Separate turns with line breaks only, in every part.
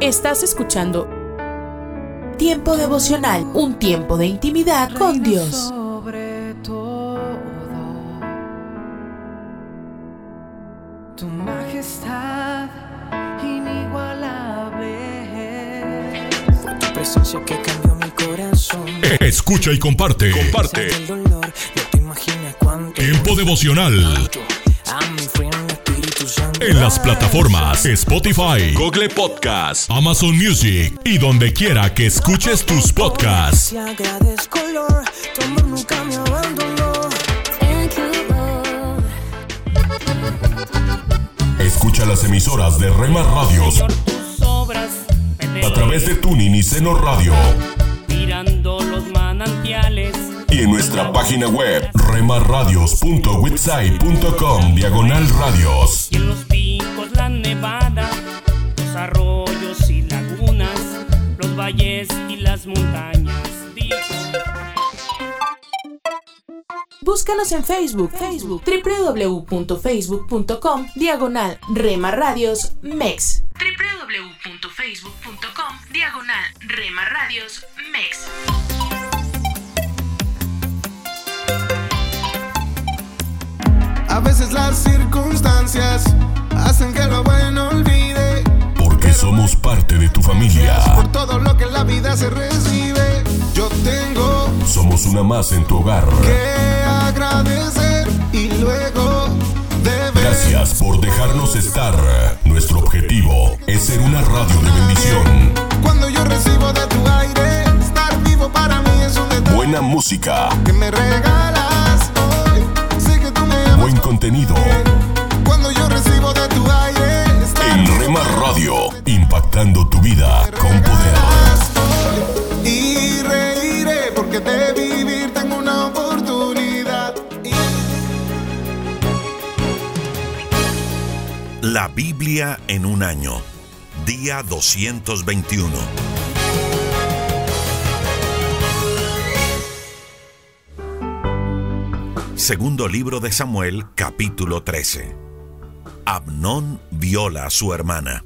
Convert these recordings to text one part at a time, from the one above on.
Estás escuchando Tiempo devocional, un tiempo de intimidad con Dios.
Sobre todo, tu majestad inigualable.
Fue tu presencia que cambió mi corazón.
Escucha y comparte. Comparte. Tiempo devocional en las plataformas Spotify, Google Podcast, Amazon Music y donde quiera que escuches tus podcasts. Escucha las emisoras de Rema Radios a través de Tuning y Seno Radio
mirando los manantiales.
y en nuestra página web remarradios.witsai.com diagonal radios.
Y en los picos la nevada, los arroyos y lagunas, los valles y las montañas. Digo,
Búscanos en Facebook, Facebook, www.facebook.com, diagonal Rema Radios MEX. www.facebook.com, diagonal Rema Radios MEX.
A veces las circunstancias hacen que lo bueno olvide.
Porque somos parte de tu familia.
Por todo lo que en la vida se recibe, yo tengo
Somos una más en tu hogar.
que agradecer y luego deber.
Gracias por dejarnos estar. Nuestro objetivo es ser una radio de bendición.
Cuando yo recibo de tu aire, estar vivo para mí es un detalle
Buena música,
que me regalas hoy. Sé que tú me amas.
buen contenido.
Cuando yo recibo de tu aire, estar
En Rema Radio, impactando tu vida con poder.
Porque de vivir tengo una oportunidad.
La Biblia en un año. Día 221. Segundo libro de Samuel, capítulo 13. Abnón viola a su hermana.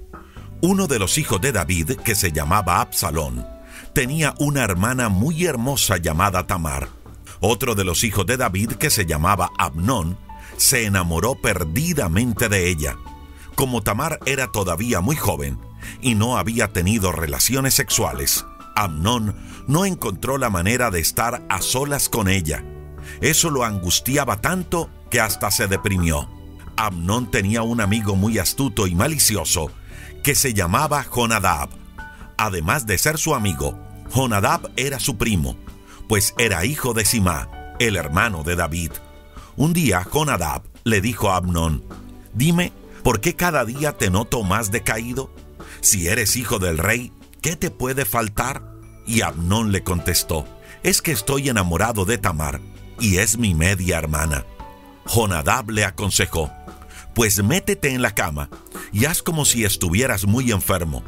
Uno de los hijos de David, que se llamaba Absalón, tenía una hermana muy hermosa llamada Tamar. Otro de los hijos de David, que se llamaba Abnón, se enamoró perdidamente de ella. Como Tamar era todavía muy joven y no había tenido relaciones sexuales, Amnón no encontró la manera de estar a solas con ella. Eso lo angustiaba tanto que hasta se deprimió. Amnón tenía un amigo muy astuto y malicioso que se llamaba Jonadab. Además de ser su amigo, Jonadab era su primo, pues era hijo de Simá, el hermano de David. Un día Jonadab le dijo a Amnón, Dime, ¿por qué cada día te noto más decaído? Si eres hijo del rey, ¿qué te puede faltar? Y Amnón le contestó, Es que estoy enamorado de Tamar, y es mi media hermana. Jonadab le aconsejó, Pues métete en la cama y haz como si estuvieras muy enfermo.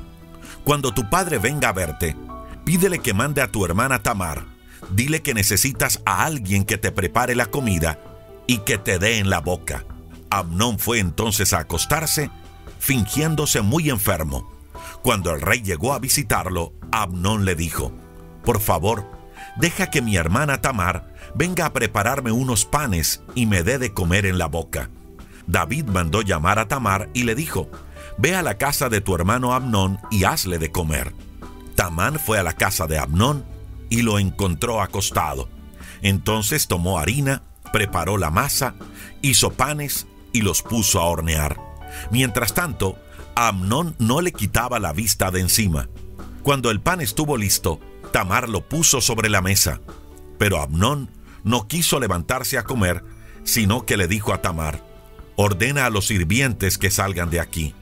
Cuando tu padre venga a verte, pídele que mande a tu hermana Tamar. Dile que necesitas a alguien que te prepare la comida y que te dé en la boca. Amnón fue entonces a acostarse, fingiéndose muy enfermo. Cuando el rey llegó a visitarlo, Amnón le dijo, Por favor, deja que mi hermana Tamar venga a prepararme unos panes y me dé de comer en la boca. David mandó llamar a Tamar y le dijo, Ve a la casa de tu hermano Amnón y hazle de comer. Tamar fue a la casa de Amnón y lo encontró acostado. Entonces tomó harina, preparó la masa, hizo panes y los puso a hornear. Mientras tanto, Amnón no le quitaba la vista de encima. Cuando el pan estuvo listo, Tamar lo puso sobre la mesa. Pero Amnón no quiso levantarse a comer, sino que le dijo a Tamar, ordena a los sirvientes que salgan de aquí.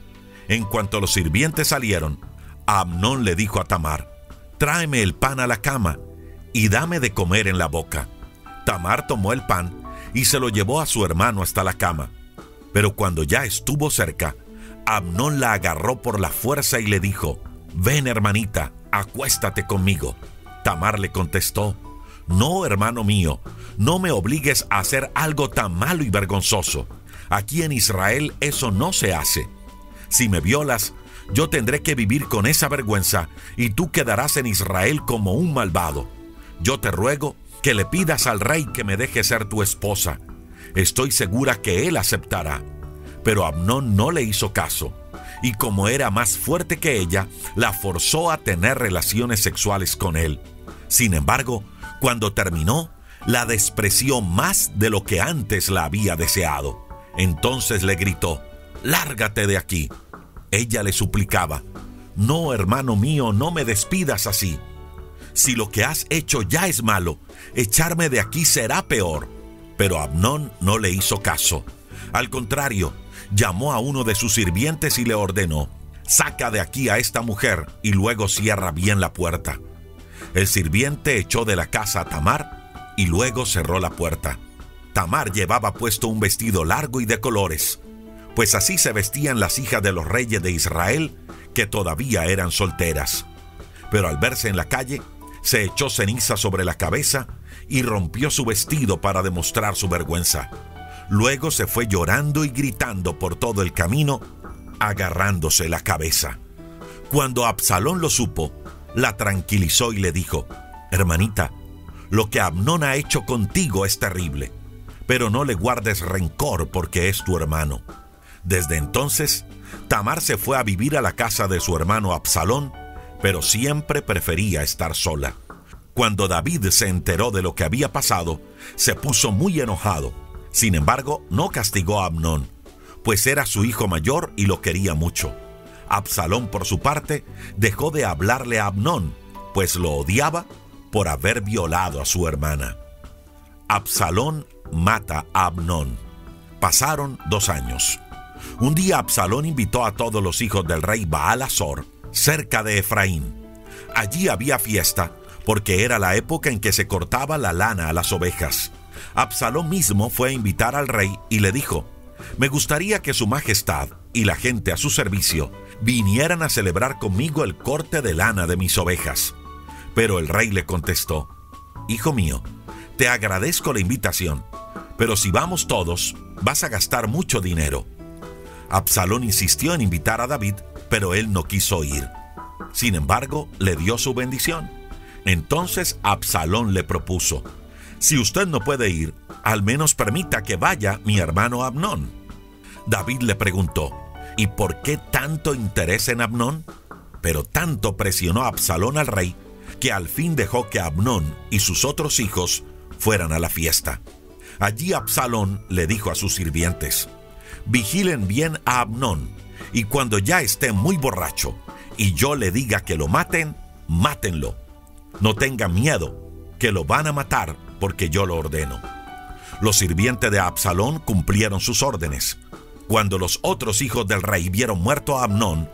En cuanto los sirvientes salieron, Amnón le dijo a Tamar, tráeme el pan a la cama y dame de comer en la boca. Tamar tomó el pan y se lo llevó a su hermano hasta la cama. Pero cuando ya estuvo cerca, Amnón la agarró por la fuerza y le dijo, ven hermanita, acuéstate conmigo. Tamar le contestó, no hermano mío, no me obligues a hacer algo tan malo y vergonzoso. Aquí en Israel eso no se hace. Si me violas, Yo tendré que vivir con esa vergüenza y tú quedarás en Israel como un malvado. Yo te ruego que le pidas al rey que me deje ser tu esposa. Estoy segura que él aceptará. Pero Amnón no le hizo caso, y como era más fuerte que ella, la forzó a tener relaciones sexuales con él. Sin embargo, cuando terminó, la despreció más de lo que antes la había deseado. Entonces le gritó, Lárgate de aquí. Ella le suplicaba, No, hermano mío, no me despidas así. Si lo que has hecho ya es malo, echarme de aquí será peor. Pero Abnón no le hizo caso. Al contrario, llamó a uno de sus sirvientes y le ordenó, Saca de aquí a esta mujer y luego cierra bien la puerta. El sirviente echó de la casa a Tamar y luego cerró la puerta. Tamar llevaba puesto un vestido largo y de colores, pues así se vestían las hijas de los reyes de Israel que todavía eran solteras. Pero al verse en la calle, se echó ceniza sobre la cabeza y rompió su vestido para demostrar su vergüenza. Luego se fue llorando y gritando por todo el camino, agarrándose la cabeza. Cuando Absalón lo supo, la tranquilizó y le dijo, Hermanita, lo que Abnón ha hecho contigo es terrible, pero no le guardes rencor porque es tu hermano. Desde entonces, Tamar se fue a vivir a la casa de su hermano Absalón, pero siempre prefería estar sola. Cuando David se enteró de lo que había pasado, se puso muy enojado. Sin embargo, no castigó a Abnón, pues era su hijo mayor y lo quería mucho. Absalón, por su parte, dejó de hablarle a Abnón, pues lo odiaba por haber violado a su hermana. Absalón mata a Abnón. Pasaron dos años. Un día Absalón invitó a todos los hijos del rey Baal Azor, cerca de Efraín. Allí había fiesta, porque era la época en que se cortaba la lana a las ovejas. Absalón mismo fue a invitar al rey y le dijo, me gustaría que su majestad y la gente a su servicio vinieran a celebrar conmigo el corte de lana de mis ovejas. Pero el rey le contestó, Hijo mío, te agradezco la invitación, pero si vamos todos, vas a gastar mucho dinero. Absalón insistió en invitar a David, pero él no quiso ir. Sin embargo, le dio su bendición. Entonces Absalón le propuso, si usted no puede ir, al menos permita que vaya mi hermano Abnón. David le preguntó, ¿y por qué tanto interés en Abnón? Pero tanto presionó Absalón al rey que al fin dejó que Abnón y sus otros hijos fueran a la fiesta. Allí Absalón le dijo a sus sirvientes, vigilen bien a Abnón, y cuando ya esté muy borracho y yo le diga que lo maten, mátenlo. No tengan miedo, que lo van a matar porque yo lo ordeno. Los sirvientes de Absalón cumplieron sus órdenes. Cuando los otros hijos del rey vieron muerto a Abnón,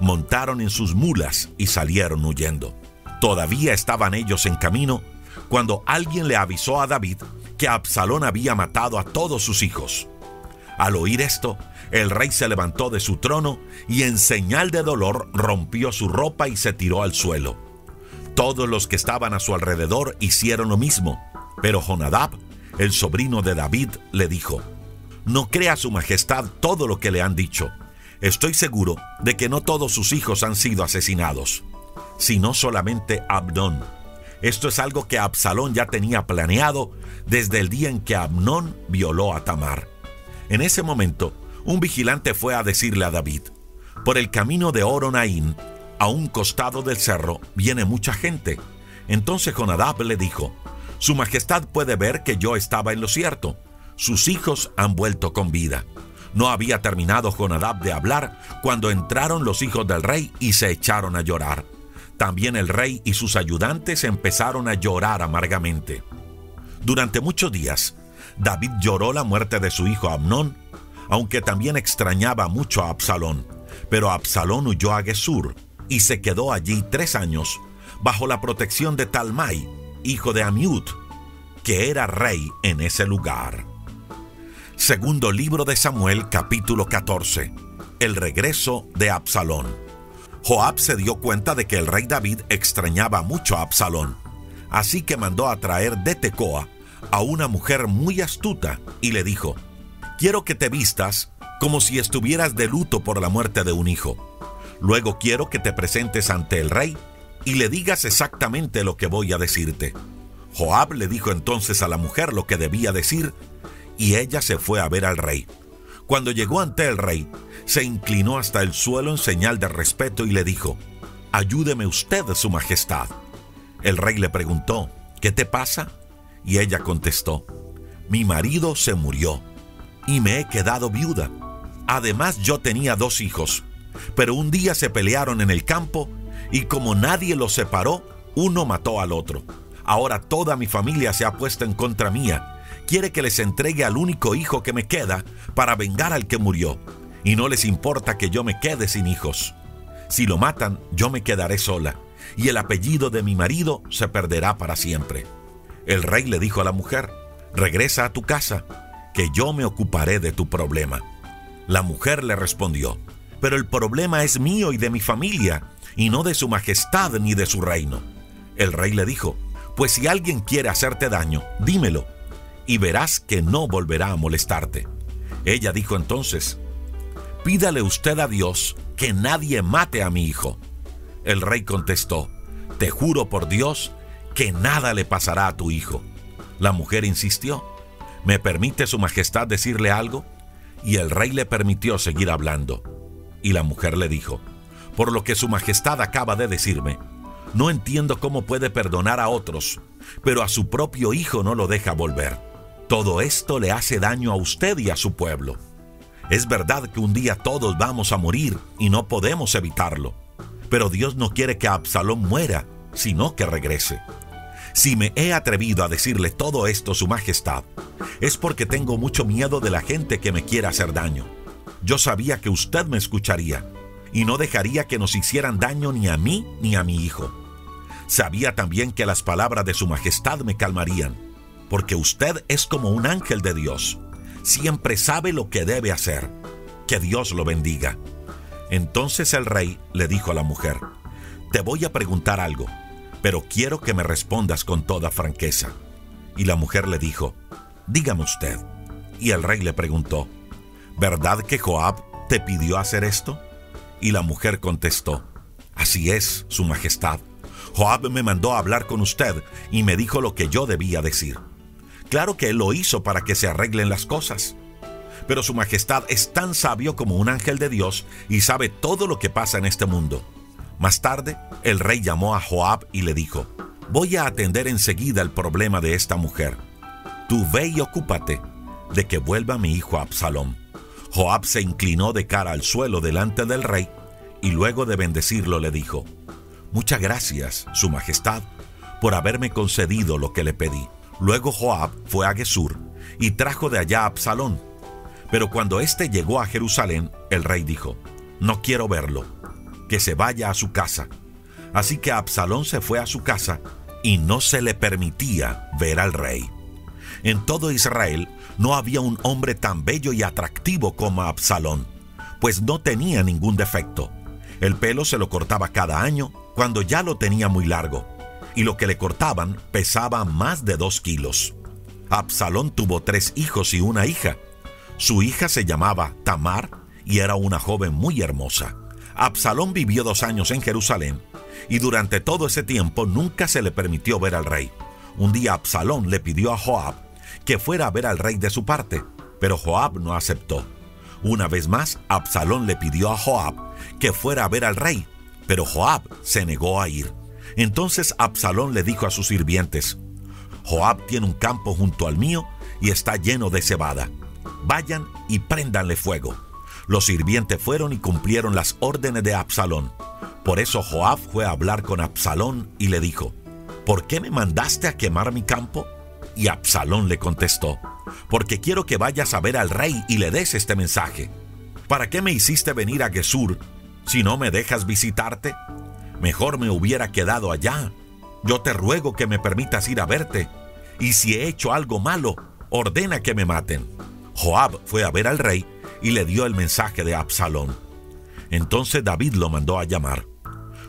montaron en sus mulas y salieron huyendo. Todavía estaban ellos en camino cuando alguien le avisó a David que Absalón había matado a todos sus hijos. Al oír esto, el rey se levantó de su trono y en señal de dolor rompió su ropa y se tiró al suelo. Todos los que estaban a su alrededor hicieron lo mismo, pero Jonadab, el sobrino de David, le dijo, No crea su majestad todo lo que le han dicho. Estoy seguro de que no todos sus hijos han sido asesinados, sino solamente Abnón. Esto es algo que Absalón ya tenía planeado desde el día en que Abnón violó a Tamar. En ese momento, un vigilante fue a decirle a David, por el camino de Oronaín, a un costado del cerro, viene mucha gente. Entonces Jonadab le dijo, Su Majestad puede ver que yo estaba en lo cierto. Sus hijos han vuelto con vida. No había terminado Jonadab de hablar cuando entraron los hijos del rey y se echaron a llorar. También el rey y sus ayudantes empezaron a llorar amargamente. Durante muchos días, David lloró la muerte de su hijo Amnón, aunque también extrañaba mucho a Absalón. Pero Absalón huyó a Gesur y se quedó allí tres años bajo la protección de Talmai, hijo de Amiud, que era rey en ese lugar. Segundo libro de Samuel capítulo 14. El regreso de Absalón. Joab se dio cuenta de que el rey David extrañaba mucho a Absalón, así que mandó a traer de Tecoa a una mujer muy astuta y le dijo, quiero que te vistas como si estuvieras de luto por la muerte de un hijo. Luego quiero que te presentes ante el rey y le digas exactamente lo que voy a decirte. Joab le dijo entonces a la mujer lo que debía decir y ella se fue a ver al rey. Cuando llegó ante el rey, se inclinó hasta el suelo en señal de respeto y le dijo, Ayúdeme usted, su majestad. El rey le preguntó, ¿qué te pasa? Y ella contestó, mi marido se murió y me he quedado viuda. Además yo tenía dos hijos, pero un día se pelearon en el campo y como nadie los separó, uno mató al otro. Ahora toda mi familia se ha puesto en contra mía. Quiere que les entregue al único hijo que me queda para vengar al que murió. Y no les importa que yo me quede sin hijos. Si lo matan, yo me quedaré sola, y el apellido de mi marido se perderá para siempre. El rey le dijo a la mujer, regresa a tu casa, que yo me ocuparé de tu problema. La mujer le respondió, pero el problema es mío y de mi familia, y no de su majestad ni de su reino. El rey le dijo, pues si alguien quiere hacerte daño, dímelo, y verás que no volverá a molestarte. Ella dijo entonces, pídale usted a Dios que nadie mate a mi hijo. El rey contestó, te juro por Dios que nada le pasará a tu hijo. La mujer insistió, ¿me permite su majestad decirle algo? Y el rey le permitió seguir hablando. Y la mujer le dijo, por lo que su majestad acaba de decirme, no entiendo cómo puede perdonar a otros, pero a su propio hijo no lo deja volver. Todo esto le hace daño a usted y a su pueblo. Es verdad que un día todos vamos a morir y no podemos evitarlo, pero Dios no quiere que Absalón muera, sino que regrese. Si me he atrevido a decirle todo esto, Su Majestad, es porque tengo mucho miedo de la gente que me quiera hacer daño. Yo sabía que usted me escucharía y no dejaría que nos hicieran daño ni a mí ni a mi hijo. Sabía también que las palabras de Su Majestad me calmarían, porque usted es como un ángel de Dios. Siempre sabe lo que debe hacer. Que Dios lo bendiga. Entonces el rey le dijo a la mujer, te voy a preguntar algo pero quiero que me respondas con toda franqueza. Y la mujer le dijo, dígame usted. Y el rey le preguntó, ¿verdad que Joab te pidió hacer esto? Y la mujer contestó, así es, su majestad. Joab me mandó a hablar con usted y me dijo lo que yo debía decir. Claro que él lo hizo para que se arreglen las cosas. Pero su majestad es tan sabio como un ángel de Dios y sabe todo lo que pasa en este mundo. Más tarde, el rey llamó a Joab y le dijo, voy a atender enseguida el problema de esta mujer. Tú ve y ocúpate de que vuelva mi hijo Absalón. Joab se inclinó de cara al suelo delante del rey y luego de bendecirlo le dijo, Muchas gracias, Su Majestad, por haberme concedido lo que le pedí. Luego Joab fue a Gesur y trajo de allá a Absalón. Pero cuando éste llegó a Jerusalén, el rey dijo, No quiero verlo que se vaya a su casa. Así que Absalón se fue a su casa y no se le permitía ver al rey. En todo Israel no había un hombre tan bello y atractivo como Absalón, pues no tenía ningún defecto. El pelo se lo cortaba cada año cuando ya lo tenía muy largo, y lo que le cortaban pesaba más de dos kilos. Absalón tuvo tres hijos y una hija. Su hija se llamaba Tamar y era una joven muy hermosa. Absalón vivió dos años en Jerusalén y durante todo ese tiempo nunca se le permitió ver al rey. Un día Absalón le pidió a Joab que fuera a ver al rey de su parte, pero Joab no aceptó. Una vez más, Absalón le pidió a Joab que fuera a ver al rey, pero Joab se negó a ir. Entonces Absalón le dijo a sus sirvientes, Joab tiene un campo junto al mío y está lleno de cebada. Vayan y préndanle fuego. Los sirvientes fueron y cumplieron las órdenes de Absalón. Por eso Joab fue a hablar con Absalón y le dijo, ¿por qué me mandaste a quemar mi campo? Y Absalón le contestó, porque quiero que vayas a ver al rey y le des este mensaje. ¿Para qué me hiciste venir a Gesur si no me dejas visitarte? Mejor me hubiera quedado allá. Yo te ruego que me permitas ir a verte, y si he hecho algo malo, ordena que me maten. Joab fue a ver al rey y le dio el mensaje de Absalón. Entonces David lo mandó a llamar.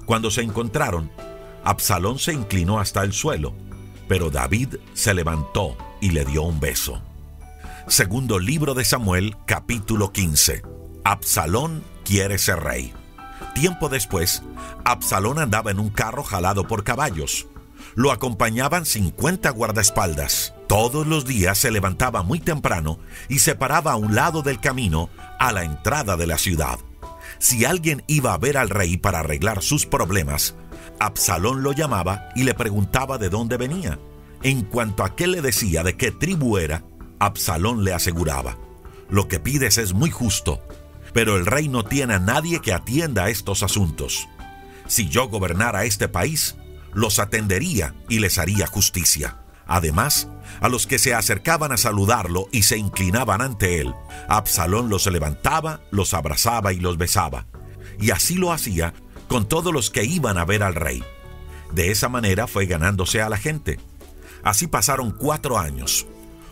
Cuando se encontraron, Absalón se inclinó hasta el suelo, pero David se levantó y le dio un beso. Segundo libro de Samuel, capítulo 15. Absalón quiere ser rey. Tiempo después, Absalón andaba en un carro jalado por caballos. Lo acompañaban 50 guardaespaldas. Todos los días se levantaba muy temprano y se paraba a un lado del camino a la entrada de la ciudad. Si alguien iba a ver al rey para arreglar sus problemas, Absalón lo llamaba y le preguntaba de dónde venía. En cuanto a aquel le decía de qué tribu era, Absalón le aseguraba, lo que pides es muy justo, pero el rey no tiene a nadie que atienda a estos asuntos. Si yo gobernara este país, los atendería y les haría justicia. Además, a los que se acercaban a saludarlo y se inclinaban ante él, Absalón los levantaba, los abrazaba y los besaba. Y así lo hacía con todos los que iban a ver al rey. De esa manera fue ganándose a la gente. Así pasaron cuatro años.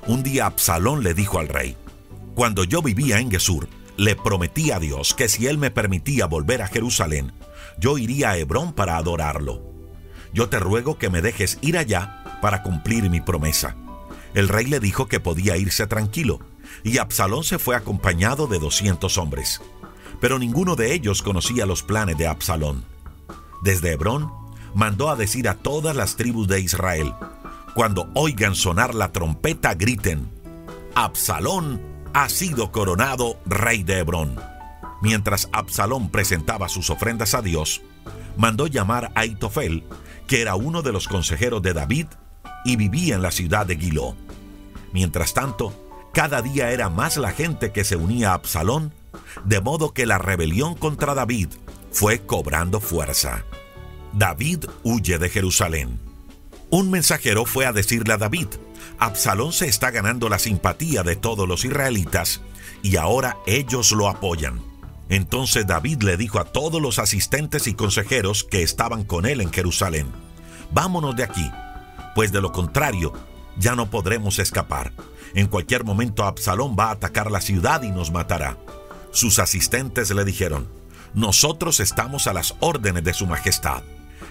Un día Absalón le dijo al rey, Cuando yo vivía en Gesur, le prometí a Dios que si él me permitía volver a Jerusalén, yo iría a Hebrón para adorarlo. Yo te ruego que me dejes ir allá para cumplir mi promesa. El rey le dijo que podía irse tranquilo, y Absalón se fue acompañado de 200 hombres. Pero ninguno de ellos conocía los planes de Absalón. Desde Hebrón, mandó a decir a todas las tribus de Israel, cuando oigan sonar la trompeta, griten, Absalón ha sido coronado rey de Hebrón. Mientras Absalón presentaba sus ofrendas a Dios, mandó llamar a Itofel, que era uno de los consejeros de David y vivía en la ciudad de Gilo. Mientras tanto, cada día era más la gente que se unía a Absalón, de modo que la rebelión contra David fue cobrando fuerza. David huye de Jerusalén. Un mensajero fue a decirle a David, Absalón se está ganando la simpatía de todos los israelitas y ahora ellos lo apoyan. Entonces David le dijo a todos los asistentes y consejeros que estaban con él en Jerusalén, vámonos de aquí, pues de lo contrario ya no podremos escapar. En cualquier momento Absalón va a atacar la ciudad y nos matará. Sus asistentes le dijeron, nosotros estamos a las órdenes de su majestad.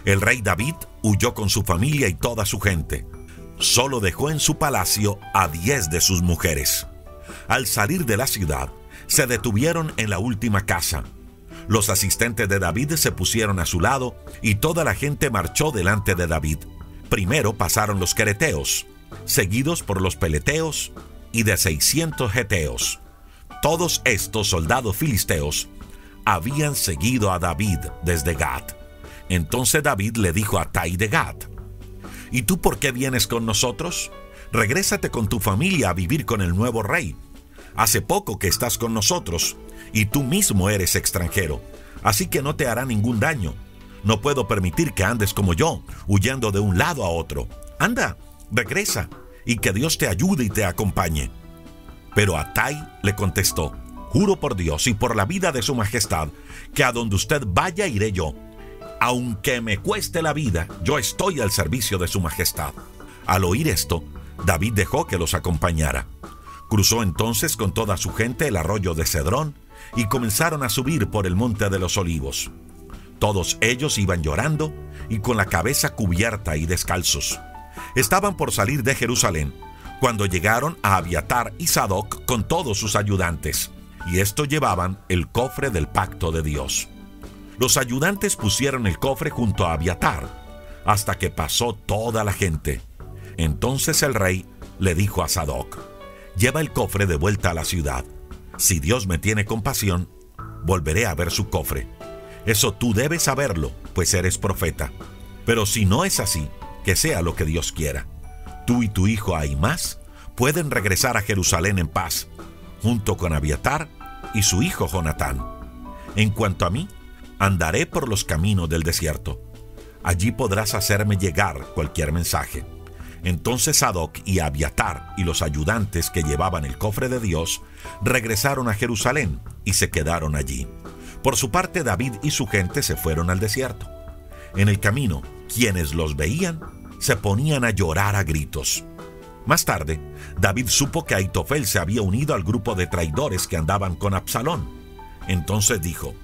El rey David huyó con su familia y toda su gente. Solo dejó en su palacio a diez de sus mujeres. Al salir de la ciudad, se detuvieron en la última casa. Los asistentes de David se pusieron a su lado y toda la gente marchó delante de David. Primero pasaron los quereteos, seguidos por los peleteos y de 600 geteos. Todos estos soldados filisteos habían seguido a David desde Gat. Entonces David le dijo a Tai de Gat, ¿Y tú por qué vienes con nosotros? Regrésate con tu familia a vivir con el nuevo rey. Hace poco que estás con nosotros y tú mismo eres extranjero, así que no te hará ningún daño. No puedo permitir que andes como yo, huyendo de un lado a otro. Anda, regresa, y que Dios te ayude y te acompañe. Pero Atai le contestó, Juro por Dios y por la vida de su majestad, que a donde usted vaya iré yo. Aunque me cueste la vida, yo estoy al servicio de su majestad. Al oír esto, David dejó que los acompañara. Cruzó entonces con toda su gente el arroyo de Cedrón y comenzaron a subir por el monte de los olivos. Todos ellos iban llorando y con la cabeza cubierta y descalzos. Estaban por salir de Jerusalén cuando llegaron a Abiatar y Sadoc con todos sus ayudantes, y estos llevaban el cofre del pacto de Dios. Los ayudantes pusieron el cofre junto a Abiatar, hasta que pasó toda la gente. Entonces el rey le dijo a Sadoc, lleva el cofre de vuelta a la ciudad. Si Dios me tiene compasión, volveré a ver su cofre. Eso tú debes saberlo, pues eres profeta. Pero si no es así, que sea lo que Dios quiera. Tú y tu hijo Ahimás pueden regresar a Jerusalén en paz, junto con Abiatar y su hijo Jonatán. En cuanto a mí, andaré por los caminos del desierto. Allí podrás hacerme llegar cualquier mensaje. Entonces Sadoc y Abiatar y los ayudantes que llevaban el cofre de Dios regresaron a Jerusalén y se quedaron allí. Por su parte David y su gente se fueron al desierto. En el camino, quienes los veían se ponían a llorar a gritos. Más tarde, David supo que Aitofel se había unido al grupo de traidores que andaban con Absalón. Entonces dijo,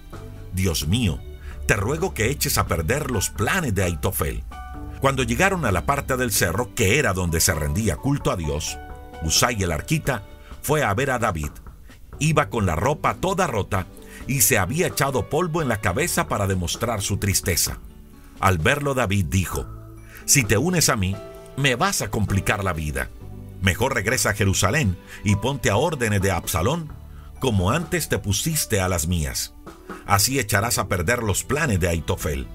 Dios mío, te ruego que eches a perder los planes de Aitofel. Cuando llegaron a la parte del cerro que era donde se rendía culto a Dios, Usai el arquita fue a ver a David. Iba con la ropa toda rota y se había echado polvo en la cabeza para demostrar su tristeza. Al verlo David dijo, Si te unes a mí, me vas a complicar la vida. Mejor regresa a Jerusalén y ponte a órdenes de Absalón, como antes te pusiste a las mías. Así echarás a perder los planes de Aitofel.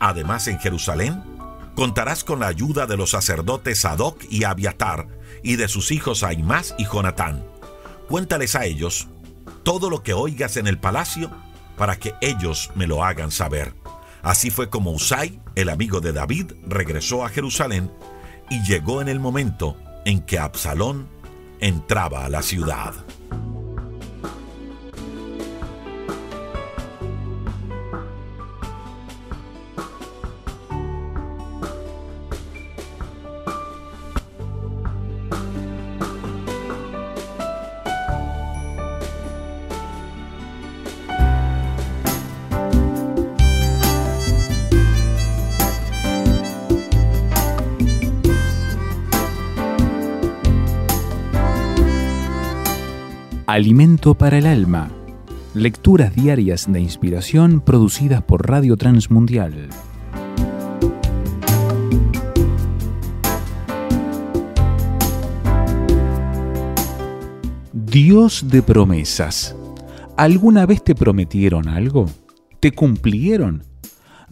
Además, en Jerusalén contarás con la ayuda de los sacerdotes Sadoc y Abiatar y de sus hijos Aimás y Jonatán. Cuéntales a ellos todo lo que oigas en el palacio para que ellos me lo hagan saber. Así fue como Usai, el amigo de David, regresó a Jerusalén y llegó en el momento en que Absalón entraba a la ciudad.
Alimento para el alma. Lecturas diarias de inspiración producidas por Radio Transmundial. Dios de promesas. ¿Alguna vez te prometieron algo? ¿Te cumplieron?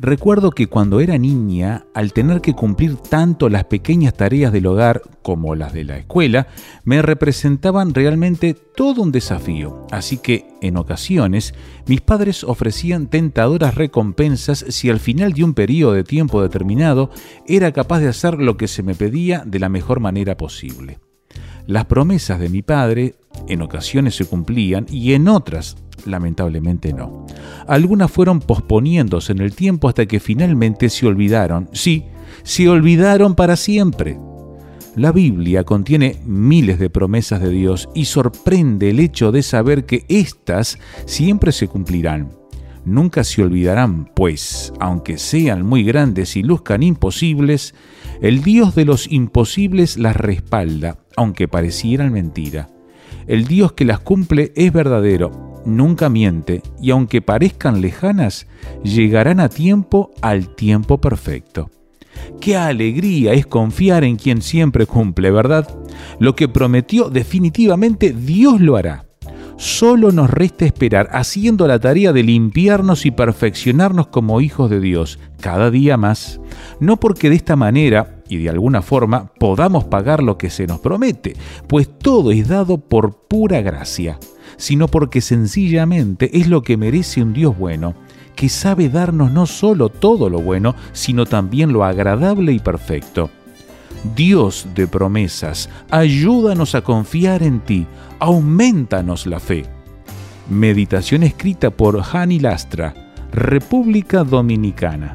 Recuerdo que cuando era niña, al tener que cumplir tanto las pequeñas tareas del hogar como las de la escuela, me representaban realmente todo un desafío. Así que, en ocasiones, mis padres ofrecían tentadoras recompensas si al final de un periodo de tiempo determinado era capaz de hacer lo que se me pedía de la mejor manera posible. Las promesas de mi padre en ocasiones se cumplían y en otras lamentablemente no. Algunas fueron posponiéndose en el tiempo hasta que finalmente se olvidaron. Sí, se olvidaron para siempre. La Biblia contiene miles de promesas de Dios y sorprende el hecho de saber que éstas siempre se cumplirán. Nunca se olvidarán, pues, aunque sean muy grandes y luzcan imposibles, el Dios de los imposibles las respalda, aunque parecieran mentira. El Dios que las cumple es verdadero nunca miente y aunque parezcan lejanas, llegarán a tiempo al tiempo perfecto. Qué alegría es confiar en quien siempre cumple, ¿verdad? Lo que prometió definitivamente Dios lo hará. Solo nos resta esperar haciendo la tarea de limpiarnos y perfeccionarnos como hijos de Dios cada día más. No porque de esta manera y de alguna forma podamos pagar lo que se nos promete, pues todo es dado por pura gracia sino porque sencillamente es lo que merece un Dios bueno, que sabe darnos no solo todo lo bueno, sino también lo agradable y perfecto. Dios de promesas, ayúdanos a confiar en ti, aumentanos la fe. Meditación escrita por Hani Lastra, República Dominicana.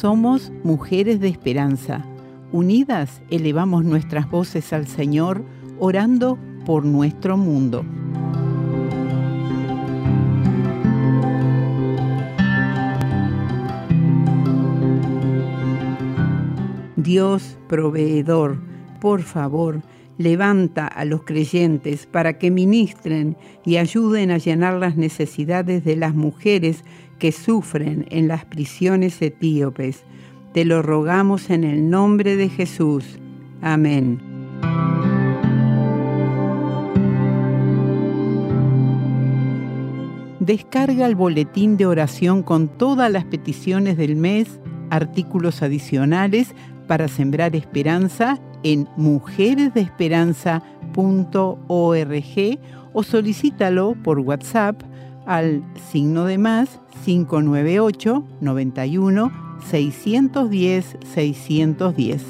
Somos mujeres de esperanza. Unidas elevamos nuestras voces al Señor, orando por nuestro mundo. Dios proveedor, por favor, levanta a los creyentes para que ministren y ayuden a llenar las necesidades de las mujeres que sufren en las prisiones etíopes. Te lo rogamos en el nombre de Jesús. Amén. Descarga el boletín de oración con todas las peticiones del mes, artículos adicionales para sembrar esperanza en mujeresdeesperanza.org. o solicítalo por WhatsApp al signo de más 598 91 610 610.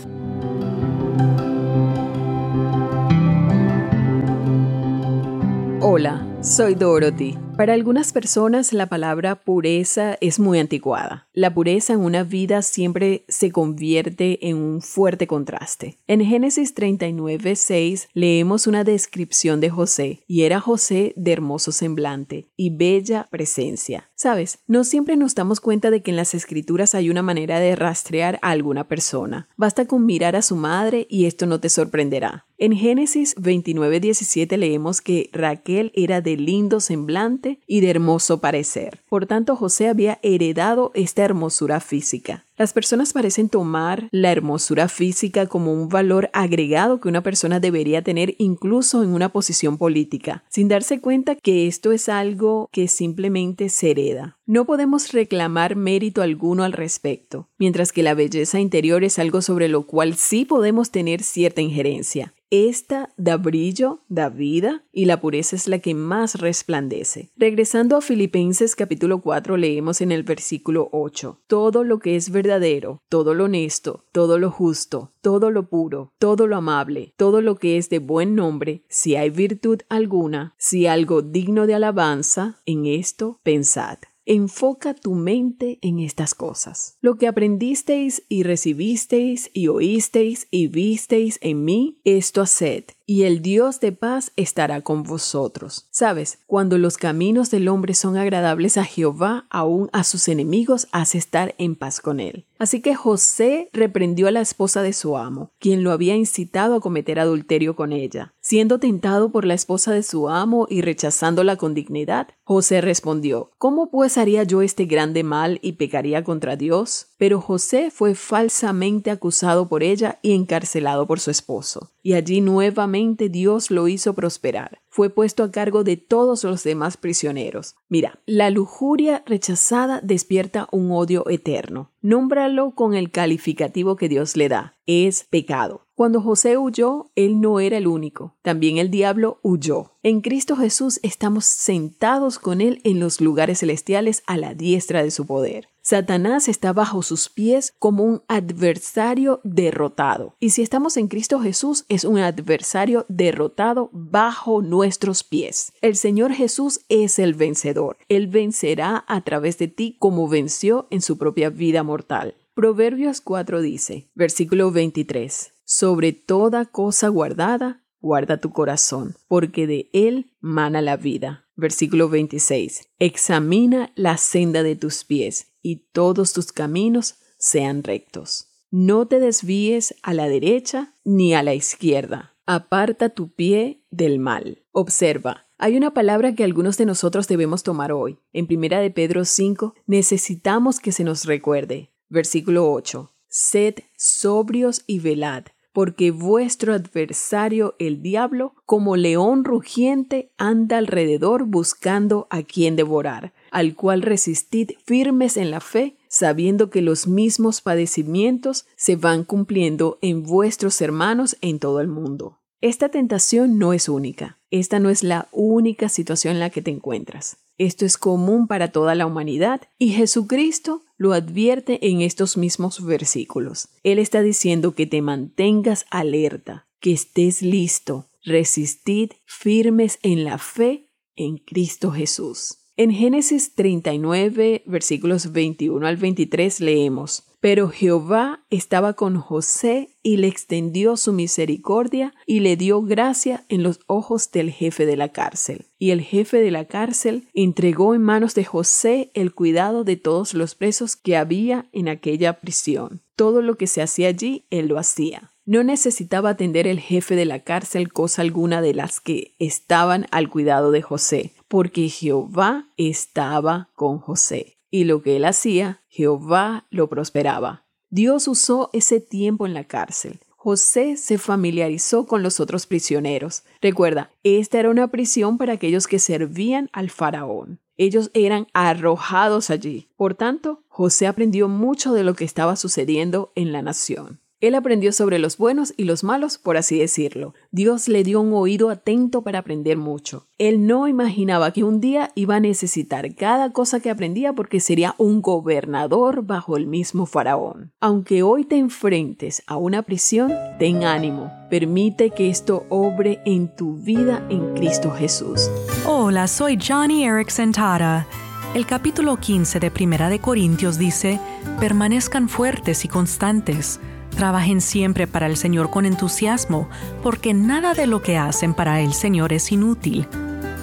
Hola, soy Dorothy. Para algunas personas la palabra pureza es muy anticuada. La pureza en una vida siempre se convierte en un fuerte contraste. En Génesis 39, 6 leemos una descripción de José, y era José de hermoso semblante y bella presencia. Sabes, no siempre nos damos cuenta de que en las escrituras hay una manera de rastrear a alguna persona. Basta con mirar a su madre y esto no te sorprenderá. En Génesis 29, 17 leemos que Raquel era de lindo semblante y de hermoso parecer. Por tanto, José había heredado esta hermosura física. Las personas parecen tomar la hermosura física como un valor agregado que una persona debería tener incluso en una posición política, sin darse cuenta que esto es algo que simplemente se hereda. No podemos reclamar mérito alguno al respecto, mientras que la belleza interior es algo sobre lo cual sí podemos tener cierta injerencia. Esta da brillo, da vida, y la pureza es la que más resplandece. Regresando a Filipenses capítulo 4, leemos en el versículo 8, todo lo que es verdadero, todo lo honesto, todo lo justo, todo lo puro, todo lo amable, todo lo que es de buen nombre, si hay virtud alguna, si algo digno de alabanza, en esto pensad. Enfoca tu mente en estas cosas. Lo que aprendisteis y recibisteis y oísteis y visteis en mí, esto haced y el Dios de paz estará con vosotros. Sabes, cuando los caminos del hombre son agradables a Jehová, aún a sus enemigos hace estar en paz con él. Así que José reprendió a la esposa de su amo, quien lo había incitado a cometer adulterio con ella. Siendo tentado por la esposa de su amo y rechazándola con dignidad, José respondió, ¿Cómo pues haría yo este grande mal y pecaría contra Dios? Pero José fue falsamente acusado por ella y encarcelado por su esposo. Y allí nuevamente Dios lo hizo prosperar. Fue puesto a cargo de todos los demás prisioneros. Mira, la lujuria rechazada despierta un odio eterno. Nómbralo con el calificativo que Dios le da. Es pecado. Cuando José huyó, él no era el único. También el diablo huyó. En Cristo Jesús estamos sentados con Él en los lugares celestiales a la diestra de su poder. Satanás está bajo sus pies como un adversario derrotado. Y si estamos en Cristo Jesús, es un adversario derrotado bajo nuestros pies. El Señor Jesús es el vencedor. Él vencerá a través de ti como venció en su propia vida mortal. Proverbios 4 dice, versículo 23, sobre toda cosa guardada, guarda tu corazón, porque de él mana la vida. Versículo 26. Examina la senda de tus pies y todos tus caminos sean rectos. No te desvíes a la derecha ni a la izquierda. Aparta tu pie del mal. Observa, hay una palabra que algunos de nosotros debemos tomar hoy. En primera de Pedro 5 necesitamos que se nos recuerde. Versículo 8. Sed sobrios y velad, porque vuestro adversario el diablo, como león rugiente, anda alrededor buscando a quien devorar, al cual resistid firmes en la fe, sabiendo que los mismos padecimientos se van cumpliendo en vuestros hermanos en todo el mundo. Esta tentación no es única, esta no es la única situación en la que te encuentras. Esto es común para toda la humanidad y Jesucristo lo advierte en estos mismos versículos. Él está diciendo que te mantengas alerta, que estés listo, resistid firmes en la fe en Cristo Jesús. En Génesis 39, versículos 21 al 23 leemos, Pero Jehová estaba con José y le extendió su misericordia y le dio gracia en los ojos del jefe de la cárcel. Y el jefe de la cárcel entregó en manos de José el cuidado de todos los presos que había en aquella prisión. Todo lo que se hacía allí, él lo hacía. No necesitaba atender el jefe de la cárcel cosa alguna de las que estaban al cuidado de José, porque Jehová estaba con José. Y lo que él hacía, Jehová lo prosperaba. Dios usó ese tiempo en la cárcel. José se familiarizó con los otros prisioneros. Recuerda, esta era una prisión para aquellos que servían al faraón. Ellos eran arrojados allí. Por tanto, José aprendió mucho de lo que estaba sucediendo en la nación. Él aprendió sobre los buenos y los malos, por así decirlo. Dios le dio un oído atento para aprender mucho. Él no imaginaba que un día iba a necesitar cada cosa que aprendía porque sería un gobernador bajo el mismo faraón. Aunque hoy te enfrentes a una prisión, ten ánimo. Permite que esto obre en tu vida en Cristo Jesús.
Hola, soy Johnny Erickson Tara. El capítulo 15 de Primera de Corintios dice, permanezcan fuertes y constantes. Trabajen siempre para el Señor con entusiasmo, porque nada de lo que hacen para el Señor es inútil.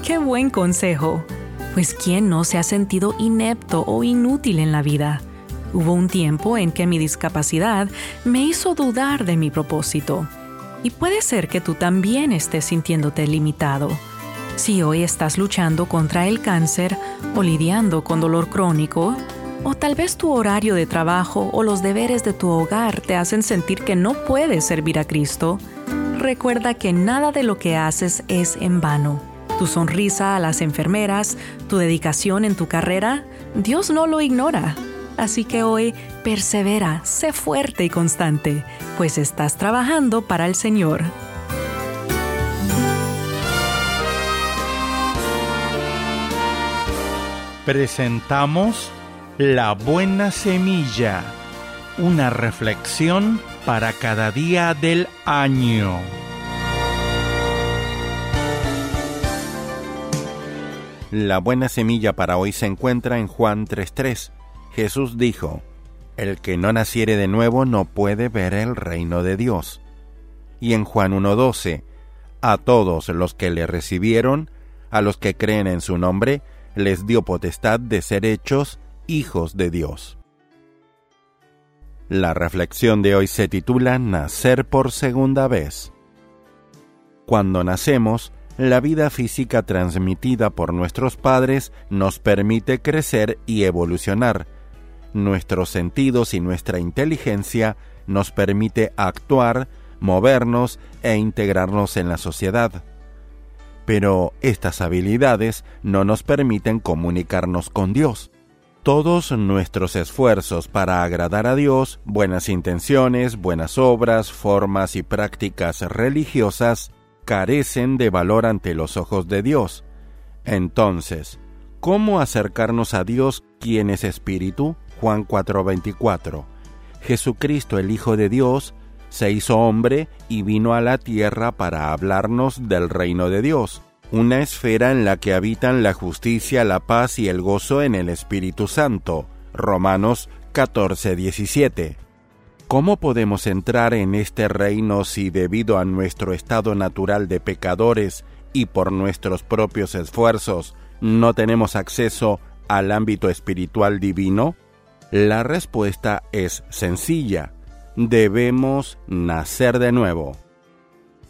¡Qué buen consejo! Pues ¿quién no se ha sentido inepto o inútil en la vida? Hubo un tiempo en que mi discapacidad me hizo dudar de mi propósito. Y puede ser que tú también estés sintiéndote limitado. Si hoy estás luchando contra el cáncer o lidiando con dolor crónico, o tal vez tu horario de trabajo o los deberes de tu hogar te hacen sentir que no puedes servir a Cristo, recuerda que nada de lo que haces es en vano. Tu sonrisa a las enfermeras, tu dedicación en tu carrera, Dios no lo ignora. Así que hoy persevera, sé fuerte y constante, pues estás trabajando para el Señor.
presentamos La Buena Semilla, una reflexión para cada día del año. La buena semilla para hoy se encuentra en Juan 3.3. Jesús dijo, El que no naciere de nuevo no puede ver el reino de Dios. Y en Juan 1.12, A todos los que le recibieron, a los que creen en su nombre, les dio potestad de ser hechos hijos de Dios. La reflexión de hoy se titula Nacer por segunda vez. Cuando nacemos, la vida física transmitida por nuestros padres nos permite crecer y evolucionar. Nuestros sentidos y nuestra inteligencia nos permite actuar, movernos e integrarnos en la sociedad pero estas habilidades no nos permiten comunicarnos con Dios. Todos nuestros esfuerzos para agradar a Dios, buenas intenciones, buenas obras, formas y prácticas religiosas, carecen de valor ante los ojos de Dios. Entonces, ¿cómo acercarnos a Dios quien es Espíritu? Juan 4:24. Jesucristo el Hijo de Dios se hizo hombre y vino a la tierra para hablarnos del reino de Dios, una esfera en la que habitan la justicia, la paz y el gozo en el Espíritu Santo. Romanos 14:17. ¿Cómo podemos entrar en este reino si debido a nuestro estado natural de pecadores y por nuestros propios esfuerzos no tenemos acceso al ámbito espiritual divino? La respuesta es sencilla debemos nacer de nuevo.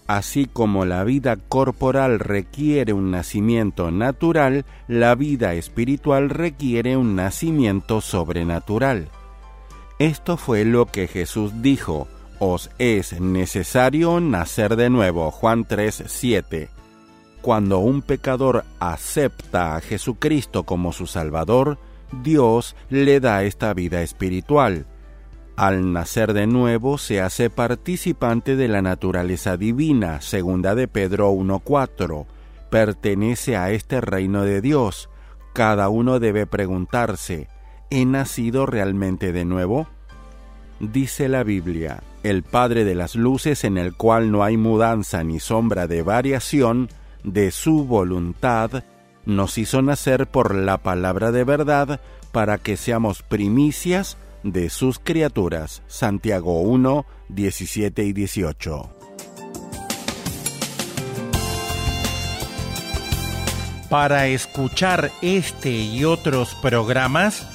Así como la vida corporal requiere un nacimiento natural, la vida espiritual requiere un nacimiento sobrenatural. Esto fue lo que Jesús dijo, os es necesario nacer de nuevo. Juan 3, 7. Cuando un pecador acepta a Jesucristo como su Salvador, Dios le da esta vida espiritual al nacer de nuevo se hace participante de la naturaleza divina, segunda de Pedro 1.4. Pertenece a este reino de Dios. Cada uno debe preguntarse, ¿he nacido realmente de nuevo? Dice la Biblia, el Padre de las Luces en el cual no hay mudanza ni sombra de variación, de su voluntad, nos hizo nacer por la palabra de verdad para que seamos primicias de sus criaturas. Santiago 1, 17 y 18. Para escuchar este y otros programas,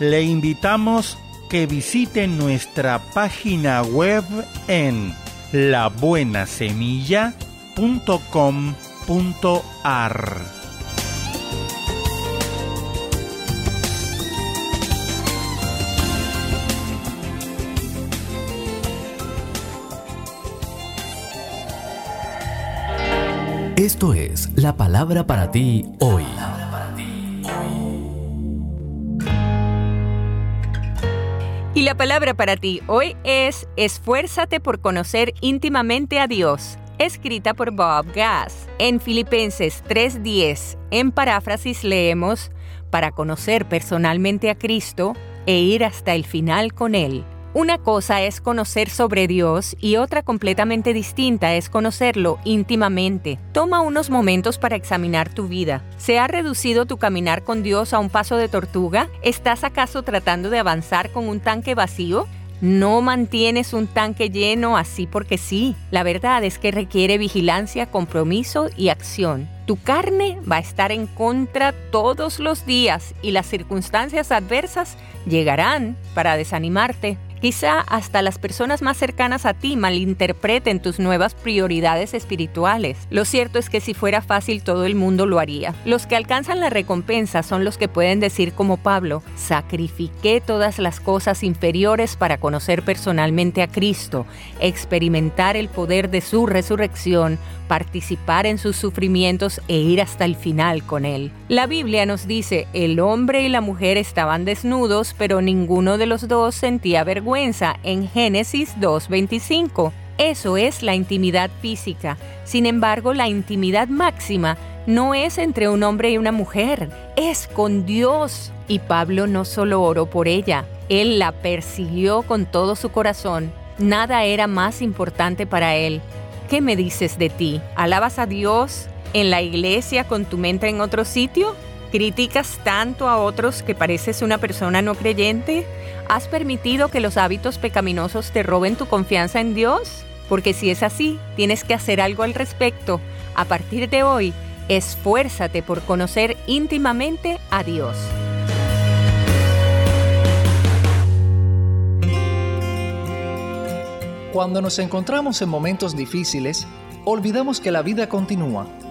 le invitamos que visite nuestra página web en labuenasemilla.com.ar.
Esto es la palabra para ti hoy.
Y la palabra para ti hoy es Esfuérzate por conocer íntimamente a Dios, escrita por Bob Gass. En Filipenses 3:10, en paráfrasis leemos, para conocer personalmente a Cristo e ir hasta el final con Él. Una cosa es conocer sobre Dios y otra completamente distinta es conocerlo íntimamente. Toma unos momentos para examinar tu vida. ¿Se ha reducido tu caminar con Dios a un paso de tortuga? ¿Estás acaso tratando de avanzar con un tanque vacío? No mantienes un tanque lleno así porque sí. La verdad es que requiere vigilancia, compromiso y acción. Tu carne va a estar en contra todos los días y las circunstancias adversas llegarán para desanimarte. Quizá hasta las personas más cercanas a ti malinterpreten tus nuevas prioridades espirituales. Lo cierto es que si fuera fácil todo el mundo lo haría. Los que alcanzan la recompensa son los que pueden decir como Pablo, sacrifiqué todas las cosas inferiores para conocer personalmente a Cristo, experimentar el poder de su resurrección, participar en sus sufrimientos e ir hasta el final con Él. La Biblia nos dice, el hombre y la mujer estaban desnudos, pero ninguno de los dos sentía vergüenza en Génesis 2.25. Eso es la intimidad física. Sin embargo, la intimidad máxima no es entre un hombre y una mujer, es con Dios. Y Pablo no solo oró por ella, él la persiguió con todo su corazón. Nada era más importante para él. ¿Qué me dices de ti? ¿Alabas a Dios en la iglesia con tu mente en otro sitio? ¿Criticas tanto a otros que pareces una persona no creyente? ¿Has permitido que los hábitos pecaminosos te roben tu confianza en Dios? Porque si es así, tienes que hacer algo al respecto. A partir de hoy, esfuérzate por conocer íntimamente a Dios.
Cuando nos encontramos en momentos difíciles, olvidamos que la vida continúa,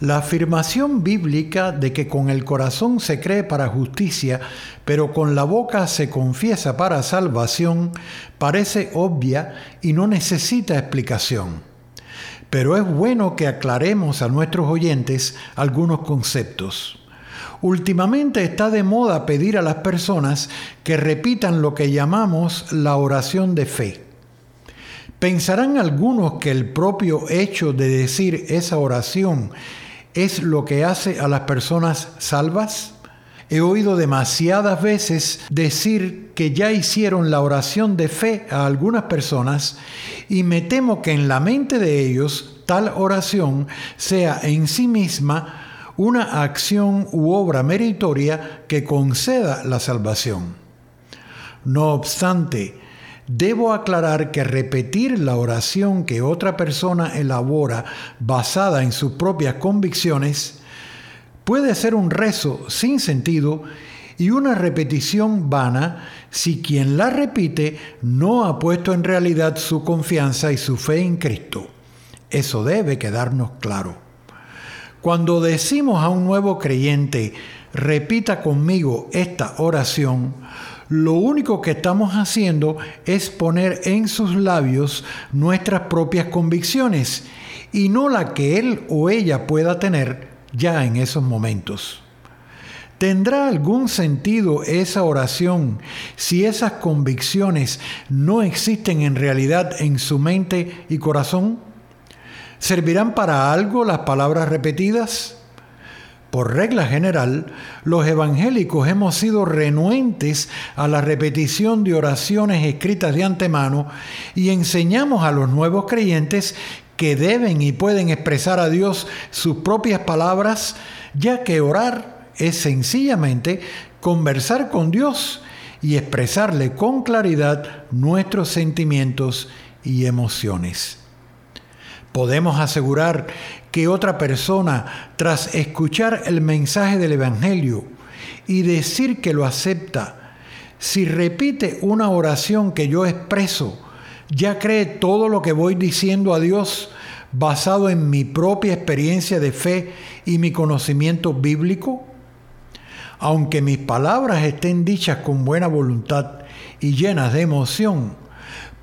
La afirmación bíblica de que con el corazón se cree para justicia, pero con la boca se confiesa para salvación, parece obvia y no necesita explicación. Pero es bueno que aclaremos a nuestros oyentes algunos conceptos. Últimamente está de moda pedir a las personas que repitan lo que llamamos la oración de fe. Pensarán algunos que el propio hecho de decir esa oración es lo que hace a las personas salvas? He oído demasiadas veces decir que ya hicieron la oración de fe a algunas personas y me temo que en la mente de ellos tal oración sea en sí misma una acción u obra meritoria que conceda la salvación. No obstante, Debo aclarar que repetir la oración que otra persona elabora basada en sus propias convicciones puede ser un rezo sin sentido y una repetición vana si quien la repite no ha puesto en realidad su confianza y su fe en Cristo. Eso debe quedarnos claro. Cuando decimos a un nuevo creyente, repita conmigo esta oración, lo único que estamos haciendo es poner en sus labios nuestras propias convicciones y no la que él o ella pueda tener ya en esos momentos. ¿Tendrá algún sentido esa oración si esas convicciones no existen en realidad en su mente y corazón? ¿Servirán para algo las palabras repetidas? Por regla general, los evangélicos hemos sido renuentes a la repetición de oraciones escritas de antemano y enseñamos a los nuevos creyentes que deben y pueden expresar a Dios sus propias palabras, ya que orar es sencillamente conversar con Dios y expresarle con claridad nuestros sentimientos y emociones. Podemos asegurar que otra persona, tras escuchar el mensaje del Evangelio y decir que lo acepta, si repite una oración que yo expreso, ya cree todo lo que voy diciendo a Dios basado en mi propia experiencia de fe y mi conocimiento bíblico? Aunque mis palabras estén dichas con buena voluntad y llenas de emoción,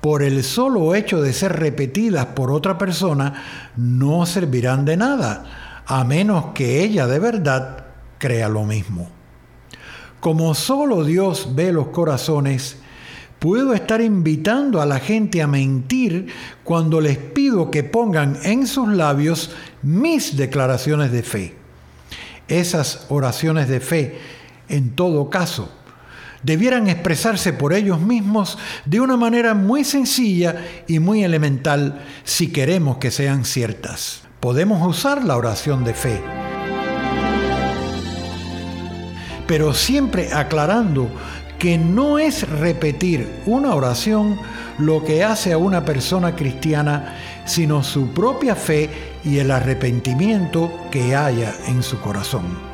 por el solo hecho de ser repetidas por otra persona, no servirán de nada, a menos que ella de verdad crea lo mismo. Como solo Dios ve los corazones, puedo estar invitando a la gente a mentir cuando les pido que pongan en sus labios mis declaraciones de fe. Esas oraciones de fe, en todo caso, debieran expresarse por ellos mismos de una manera muy sencilla y muy elemental si queremos que sean ciertas. Podemos usar la oración de fe, pero siempre aclarando que no es repetir una oración lo que hace a una persona cristiana, sino su propia fe y el arrepentimiento que haya en su corazón.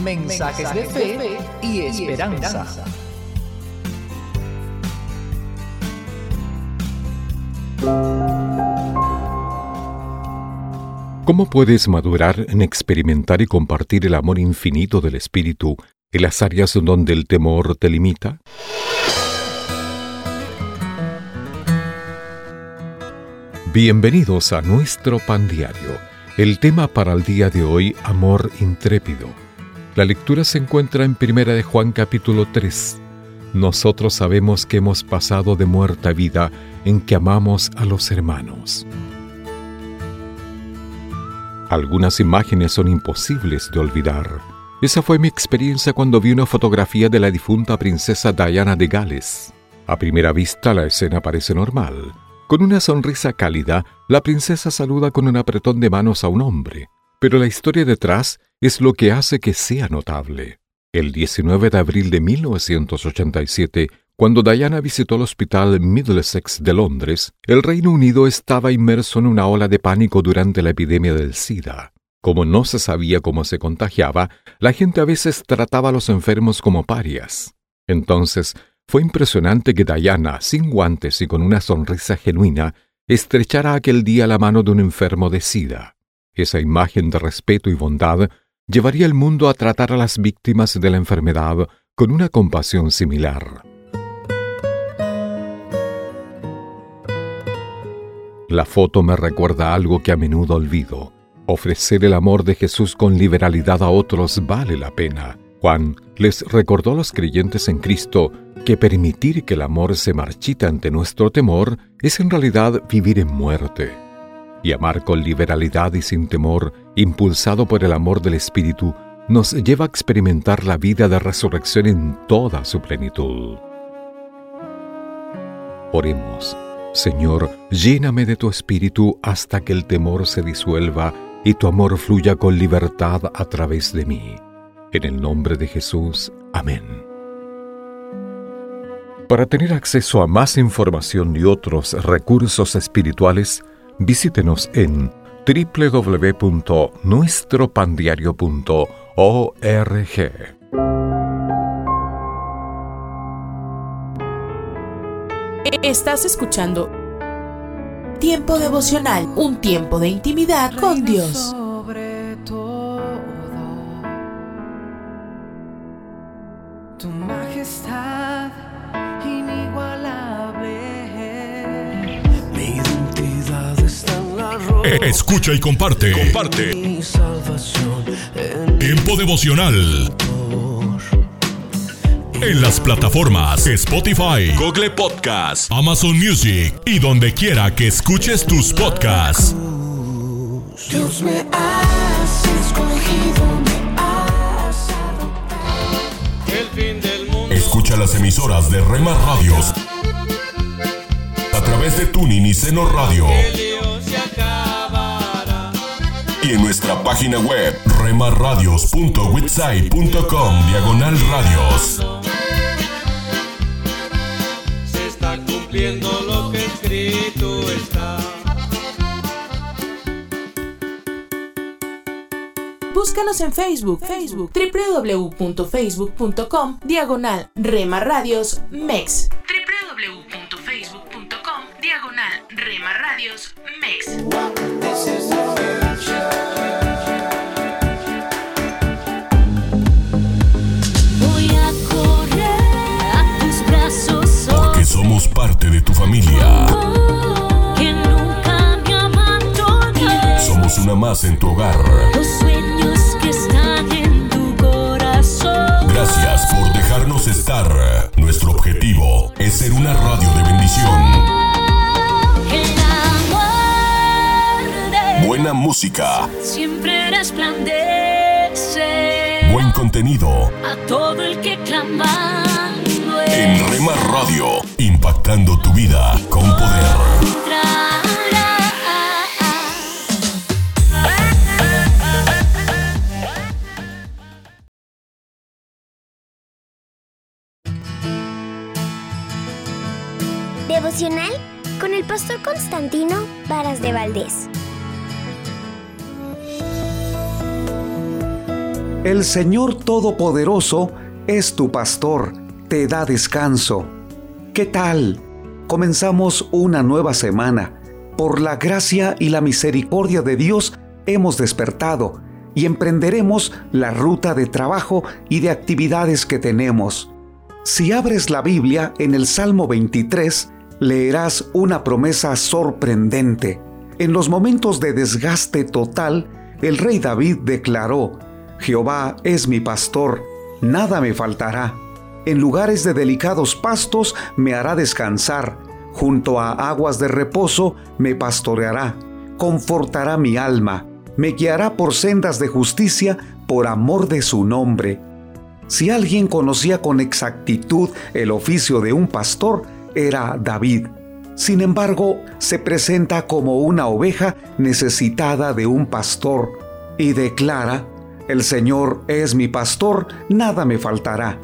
Mensajes, de, fe y esperanza.
¿Cómo puedes madurar en experimentar y compartir el amor infinito del Espíritu en las áreas donde el temor te limita? Bienvenidos a nuestro pan diario. El tema para el día de hoy, amor intrépido. La lectura se encuentra en Primera de Juan capítulo 3. Nosotros sabemos que hemos pasado de muerta a vida en que amamos a los hermanos. Algunas imágenes son imposibles de olvidar. Esa fue mi experiencia cuando vi una fotografía de la difunta princesa Diana de Gales. A primera vista la escena parece normal. Con una sonrisa cálida, la princesa saluda con un apretón de manos a un hombre, pero la historia detrás es lo que hace que sea notable. El 19 de abril de 1987, cuando Diana visitó el hospital Middlesex de Londres, el Reino Unido estaba inmerso en una ola de pánico durante la epidemia del SIDA. Como no se sabía cómo se contagiaba, la gente a veces trataba a los enfermos como parias. Entonces, fue impresionante que Diana, sin guantes y con una sonrisa genuina, estrechara aquel día la mano de un enfermo de SIDA. Esa imagen de respeto y bondad llevaría al mundo a tratar a las víctimas de la enfermedad con una compasión similar. La foto me recuerda algo que a menudo olvido. Ofrecer el amor de Jesús con liberalidad a otros vale la pena. Juan les recordó a los creyentes en Cristo que permitir que el amor se marchita ante nuestro temor es en realidad vivir en muerte. Y amar con liberalidad y sin temor, impulsado por el amor del Espíritu, nos lleva a experimentar la vida de resurrección en toda su plenitud. Oremos. Señor, lléname de tu espíritu hasta que el temor se disuelva y tu amor fluya con libertad a través de mí. En el nombre de Jesús. Amén. Para tener acceso a más información y otros recursos espirituales, visítenos en www.nuestropandiario.org.
Estás escuchando Tiempo devocional, un tiempo de intimidad con Dios.
Escucha y comparte. Comparte.
Mi salvación en
Tiempo devocional. En las plataformas Spotify, Google Podcast, Amazon Music y donde quiera que escuches tus podcasts.
Dios me has escogido, me has
Escucha las emisoras de Rema Radios través de Tuning y Seno Radio. Y en nuestra página web, remarradios.witsai.com, diagonal radios.
Se está cumpliendo lo que escrito está.
Búscanos en Facebook, Facebook, www.facebook.com, diagonal Rema Radios MEX. www.facebook.com, diagonal Rema Radios MEX.
Somos parte de tu familia.
que nunca me abandones.
Somos una más en tu hogar.
Los sueños que están en tu corazón.
Gracias por dejarnos estar. Nuestro objetivo es ser una radio de bendición.
El amor de
Buena música,
siempre resplandece
buen contenido.
a todo el que clamando
En Rema Radio, impactando tu vida con poder.
Devocional con el pastor Constantino Varas de Valdés.
El Señor Todopoderoso es tu pastor, te da descanso. ¿Qué tal? Comenzamos una nueva semana. Por la gracia y la misericordia de Dios hemos despertado y emprenderemos la ruta de trabajo y de actividades que tenemos. Si abres la Biblia en el Salmo 23, leerás una promesa sorprendente. En los momentos de desgaste total, el rey David declaró, Jehová es mi pastor, nada me faltará. En lugares de delicados pastos me hará descansar, junto a aguas de reposo me pastoreará, confortará mi alma, me guiará por sendas de justicia por amor de su nombre. Si alguien conocía con exactitud el oficio de un pastor, era David. Sin embargo, se presenta como una oveja necesitada de un pastor y declara, El Señor es mi pastor, nada me faltará.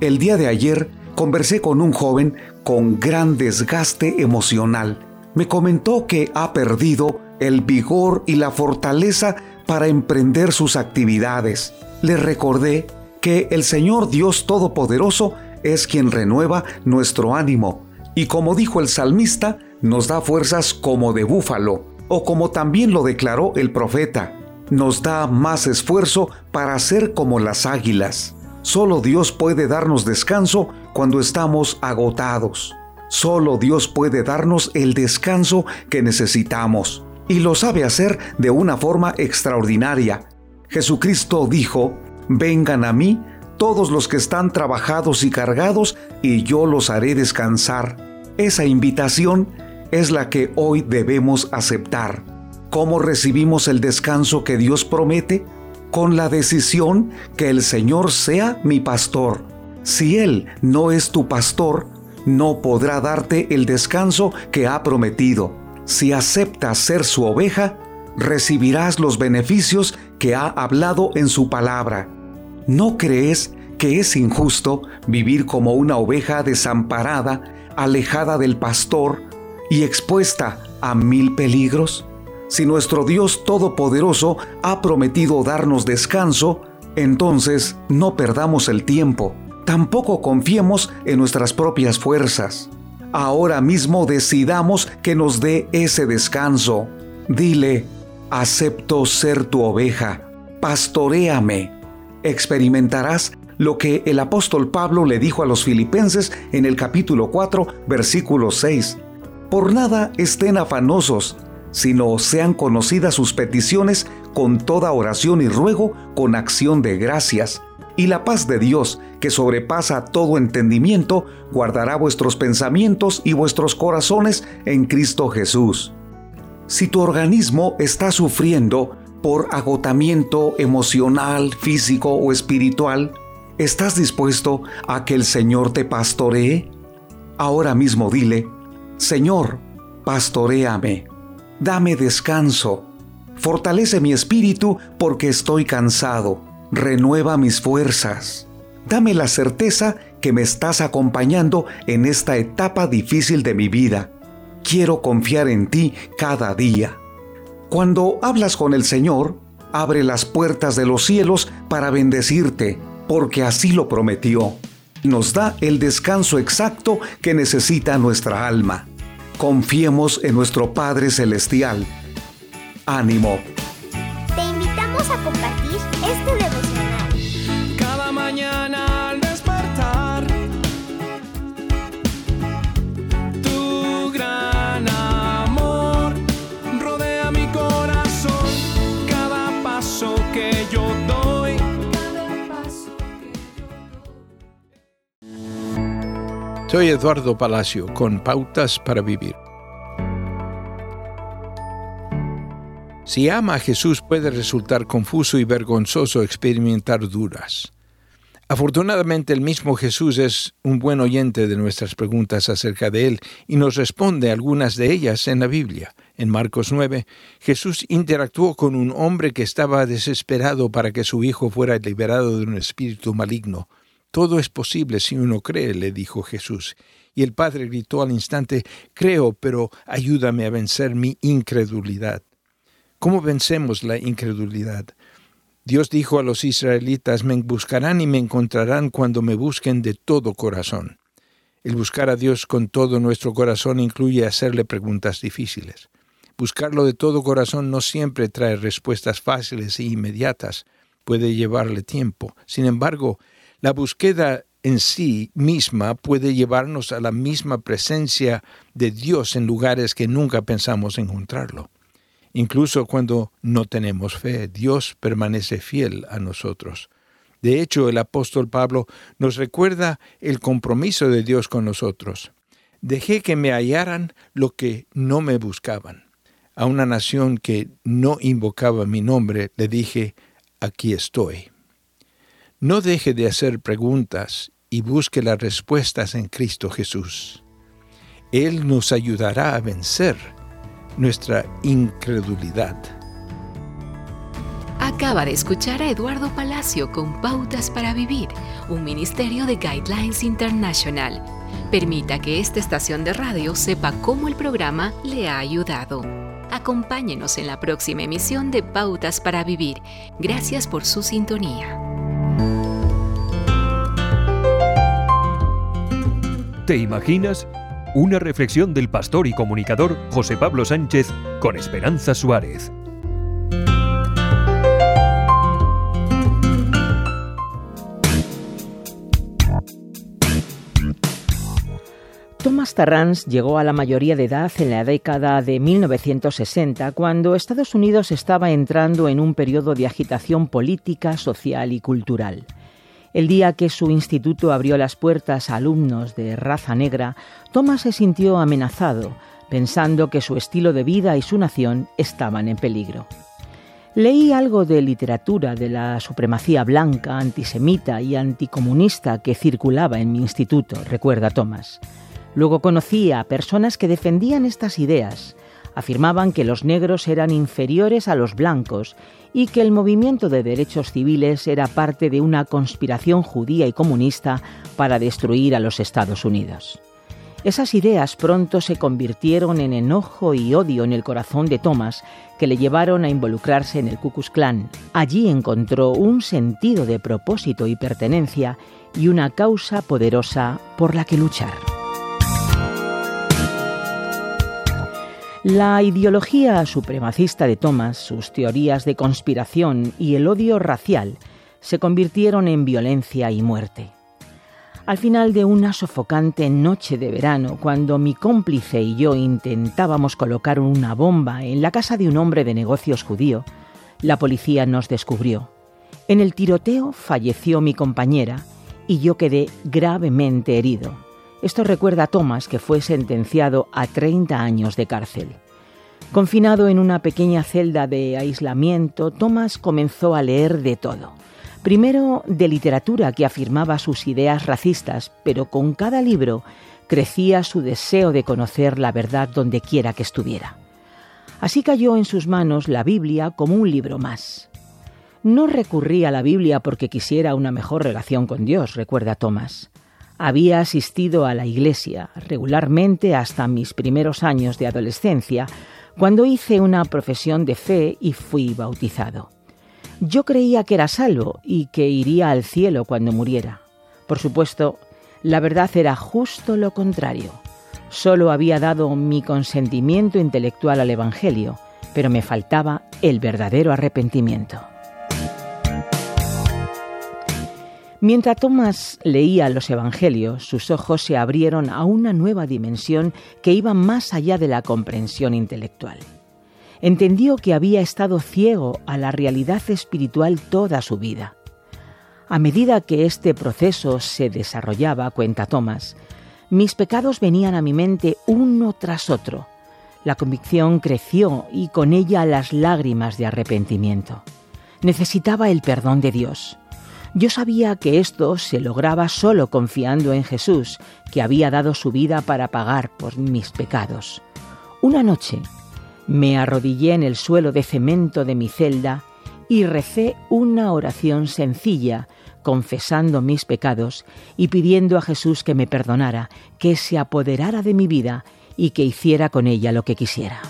El día de ayer conversé con un joven con gran desgaste emocional. Me comentó que ha perdido el vigor y la fortaleza para emprender sus actividades. Le recordé que el Señor Dios Todopoderoso es quien renueva nuestro ánimo y como dijo el salmista, nos da fuerzas como de búfalo, o como también lo declaró el profeta, nos da más esfuerzo para ser como las águilas. Solo Dios puede darnos descanso cuando estamos agotados. Solo Dios puede darnos el descanso que necesitamos. Y lo sabe hacer de una forma extraordinaria. Jesucristo dijo, Vengan a mí todos los que están trabajados y cargados, y yo los haré descansar. Esa invitación es la que hoy debemos aceptar. ¿Cómo recibimos el descanso que Dios promete? Con la decisión que el Señor sea mi pastor. Si Él no es tu pastor, no podrá darte el descanso que ha prometido. Si aceptas ser su oveja, recibirás los beneficios que ha hablado en su palabra. ¿No crees que es injusto vivir como una oveja desamparada, alejada del pastor y expuesta a mil peligros? Si nuestro Dios Todopoderoso ha prometido darnos descanso, entonces no perdamos el tiempo. Tampoco confiemos en nuestras propias fuerzas. Ahora mismo decidamos que nos dé ese descanso. Dile, acepto ser tu oveja, pastoréame. Experimentarás lo que el apóstol Pablo le dijo a los filipenses en el capítulo 4, versículo 6. Por nada estén afanosos, sino sean conocidas sus peticiones con toda oración y ruego con acción de gracias. Y la paz de Dios, que sobrepasa todo entendimiento, guardará vuestros pensamientos y vuestros corazones en Cristo Jesús. Si tu organismo está sufriendo por agotamiento emocional, físico o espiritual, ¿estás dispuesto a que el Señor te pastoree? Ahora mismo dile, Señor, pastoréame, dame descanso, fortalece mi espíritu porque estoy cansado, renueva mis fuerzas. Dame la certeza que me estás acompañando en esta etapa difícil de mi vida. Quiero confiar en ti cada día. Cuando hablas con el Señor, abre las puertas de los cielos para bendecirte, porque así lo prometió. Nos da el descanso exacto que necesita nuestra alma. Confiemos en nuestro Padre Celestial. Ánimo.
Soy Eduardo Palacio con Pautas para Vivir. Si ama a Jesús puede resultar confuso y vergonzoso experimentar dudas. Afortunadamente el mismo Jesús es un buen oyente de nuestras preguntas acerca de Él y nos responde algunas de ellas en la Biblia. En Marcos 9, Jesús interactuó con un hombre que estaba desesperado para que su hijo fuera liberado de un espíritu maligno. Todo es posible si uno cree, le dijo Jesús. Y el padre gritó al instante, Creo, pero ayúdame a vencer mi incredulidad. ¿Cómo vencemos la incredulidad? Dios dijo a los israelitas, me buscarán y me encontrarán cuando me busquen de todo corazón. El buscar a Dios con todo nuestro corazón incluye hacerle preguntas difíciles. Buscarlo de todo corazón no siempre trae respuestas fáciles e inmediatas, puede llevarle tiempo. Sin embargo, la búsqueda en sí misma puede llevarnos a la misma presencia de Dios en lugares que nunca pensamos encontrarlo. Incluso cuando no tenemos fe, Dios permanece fiel a nosotros. De hecho, el apóstol Pablo nos recuerda el compromiso de Dios con nosotros. Dejé que me hallaran lo que no me buscaban. A una nación que no invocaba mi nombre le dije, aquí estoy. No deje de hacer preguntas y busque las respuestas en Cristo Jesús. Él nos ayudará a vencer nuestra incredulidad.
Acaba de escuchar a Eduardo Palacio con Pautas para Vivir, un ministerio de Guidelines International. Permita que esta estación de radio sepa cómo el programa le ha ayudado. Acompáñenos en la próxima emisión de Pautas para Vivir. Gracias por su sintonía.
¿Te imaginas? Una reflexión del pastor y comunicador José Pablo Sánchez con Esperanza Suárez.
Thomas Tarrans llegó a la mayoría de edad en la década de 1960, cuando Estados Unidos estaba entrando en un periodo de agitación política, social y cultural. El día que su instituto abrió las puertas a alumnos de raza negra, Thomas se sintió amenazado, pensando que su estilo de vida y su nación estaban en peligro. Leí algo de literatura de la supremacía blanca, antisemita y anticomunista que circulaba en mi instituto, recuerda Thomas. Luego conocí a personas que defendían estas ideas. Afirmaban que los negros eran inferiores a los blancos y que el movimiento de derechos civiles era parte de una conspiración judía y comunista para destruir a los Estados Unidos. Esas ideas pronto se convirtieron en enojo y odio en el corazón de Thomas, que le llevaron a involucrarse en el Ku Klux Klan. Allí encontró un sentido de propósito y pertenencia y una causa poderosa por la que luchar. La ideología supremacista de Thomas, sus teorías de conspiración y el odio racial se convirtieron en violencia y muerte. Al final de una sofocante noche de verano, cuando mi cómplice y yo intentábamos colocar una bomba en la casa de un hombre de negocios judío, la policía nos descubrió. En el tiroteo falleció mi compañera y yo quedé gravemente herido. Esto recuerda a Thomas, que fue sentenciado a 30 años de cárcel. Confinado en una pequeña celda de aislamiento, Thomas comenzó a leer de todo. Primero de literatura que afirmaba sus ideas racistas, pero con cada libro crecía su deseo de conocer la verdad donde quiera que estuviera. Así cayó en sus manos la Biblia como un libro más. No recurrí a la Biblia porque quisiera una mejor relación con Dios, recuerda Thomas. Había asistido a la iglesia regularmente hasta mis primeros años de adolescencia, cuando hice una profesión de fe y fui bautizado. Yo creía que era salvo y que iría al cielo cuando muriera. Por supuesto, la verdad era justo lo contrario. Solo había dado mi consentimiento intelectual al Evangelio, pero me faltaba el verdadero arrepentimiento. Mientras Tomás leía los Evangelios, sus ojos se abrieron a una nueva dimensión que iba más allá de la comprensión intelectual. Entendió que había estado ciego a la realidad espiritual toda su vida. A medida que este proceso se desarrollaba, cuenta Tomás, mis pecados venían a mi mente uno tras otro. La convicción creció y con ella las lágrimas de arrepentimiento. Necesitaba el perdón de Dios. Yo sabía que esto se lograba solo confiando en Jesús, que había dado su vida para pagar por mis pecados. Una noche me arrodillé en el suelo de cemento de mi celda y recé una oración sencilla, confesando mis pecados y pidiendo a Jesús que me perdonara, que se apoderara de mi vida y que hiciera con ella lo que quisiera.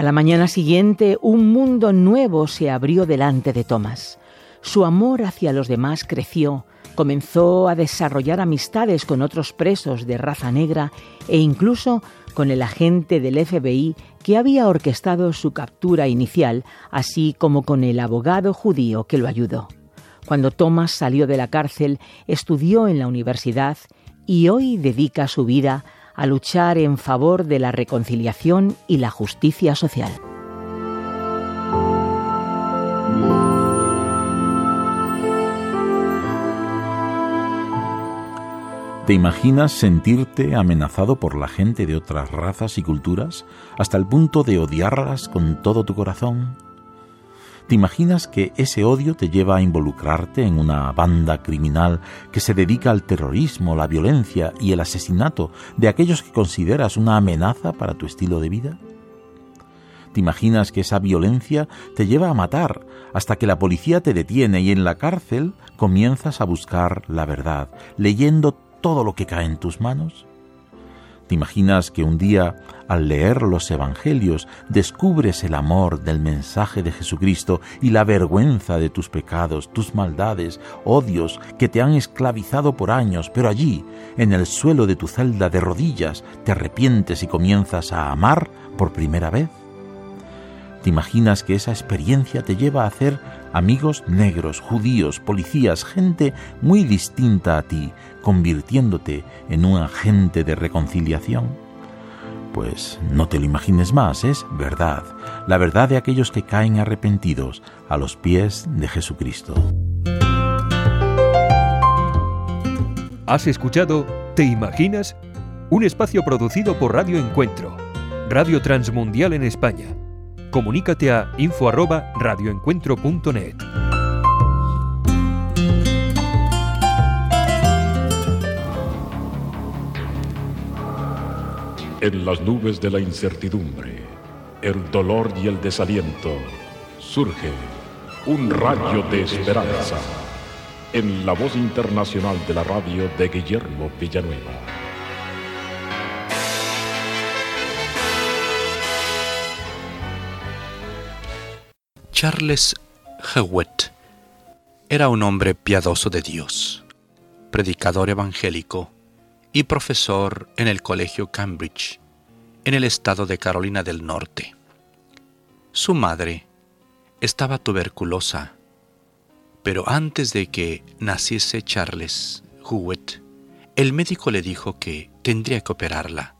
A la mañana siguiente, un mundo nuevo se abrió delante de Tomás. Su amor hacia los demás creció, comenzó a desarrollar amistades con otros presos de raza negra e incluso con el agente del FBI que había orquestado su captura inicial, así como con el abogado judío que lo ayudó. Cuando Thomas salió de la cárcel, estudió en la universidad y hoy dedica su vida a luchar en favor de la reconciliación y la justicia social.
¿Te imaginas sentirte amenazado por la gente de otras razas y culturas hasta el punto de odiarlas con todo tu corazón? ¿Te imaginas que ese odio te lleva a involucrarte en una banda criminal que se dedica al terrorismo, la violencia y el asesinato de aquellos que consideras una amenaza para tu estilo de vida? ¿Te imaginas que esa violencia te lleva a matar hasta que la policía te detiene y en la cárcel comienzas a buscar la verdad, leyendo todo lo que cae en tus manos? ¿Te imaginas que un día, al leer los Evangelios, descubres el amor del mensaje de Jesucristo y la vergüenza de tus pecados, tus maldades, odios que te han esclavizado por años, pero allí, en el suelo de tu celda de rodillas, te arrepientes y comienzas a amar por primera vez? ¿Te imaginas que esa experiencia te lleva a hacer amigos negros, judíos, policías, gente muy distinta a ti, convirtiéndote en un agente de reconciliación? Pues no te lo imagines más, es verdad, la verdad de aquellos que caen arrepentidos a los pies de Jesucristo.
¿Has escuchado Te Imaginas? Un espacio producido por Radio Encuentro, Radio Transmundial en España comunícate a info@radioencuentro.net.
En las nubes de la incertidumbre, el dolor y el desaliento, surge un rayo de esperanza en la voz internacional de la radio de Guillermo Villanueva.
Charles Hewitt era un hombre piadoso de Dios, predicador evangélico y profesor en el Colegio Cambridge, en el estado de Carolina del Norte. Su madre estaba tuberculosa, pero antes de que naciese Charles Hewitt, el médico le dijo que tendría que operarla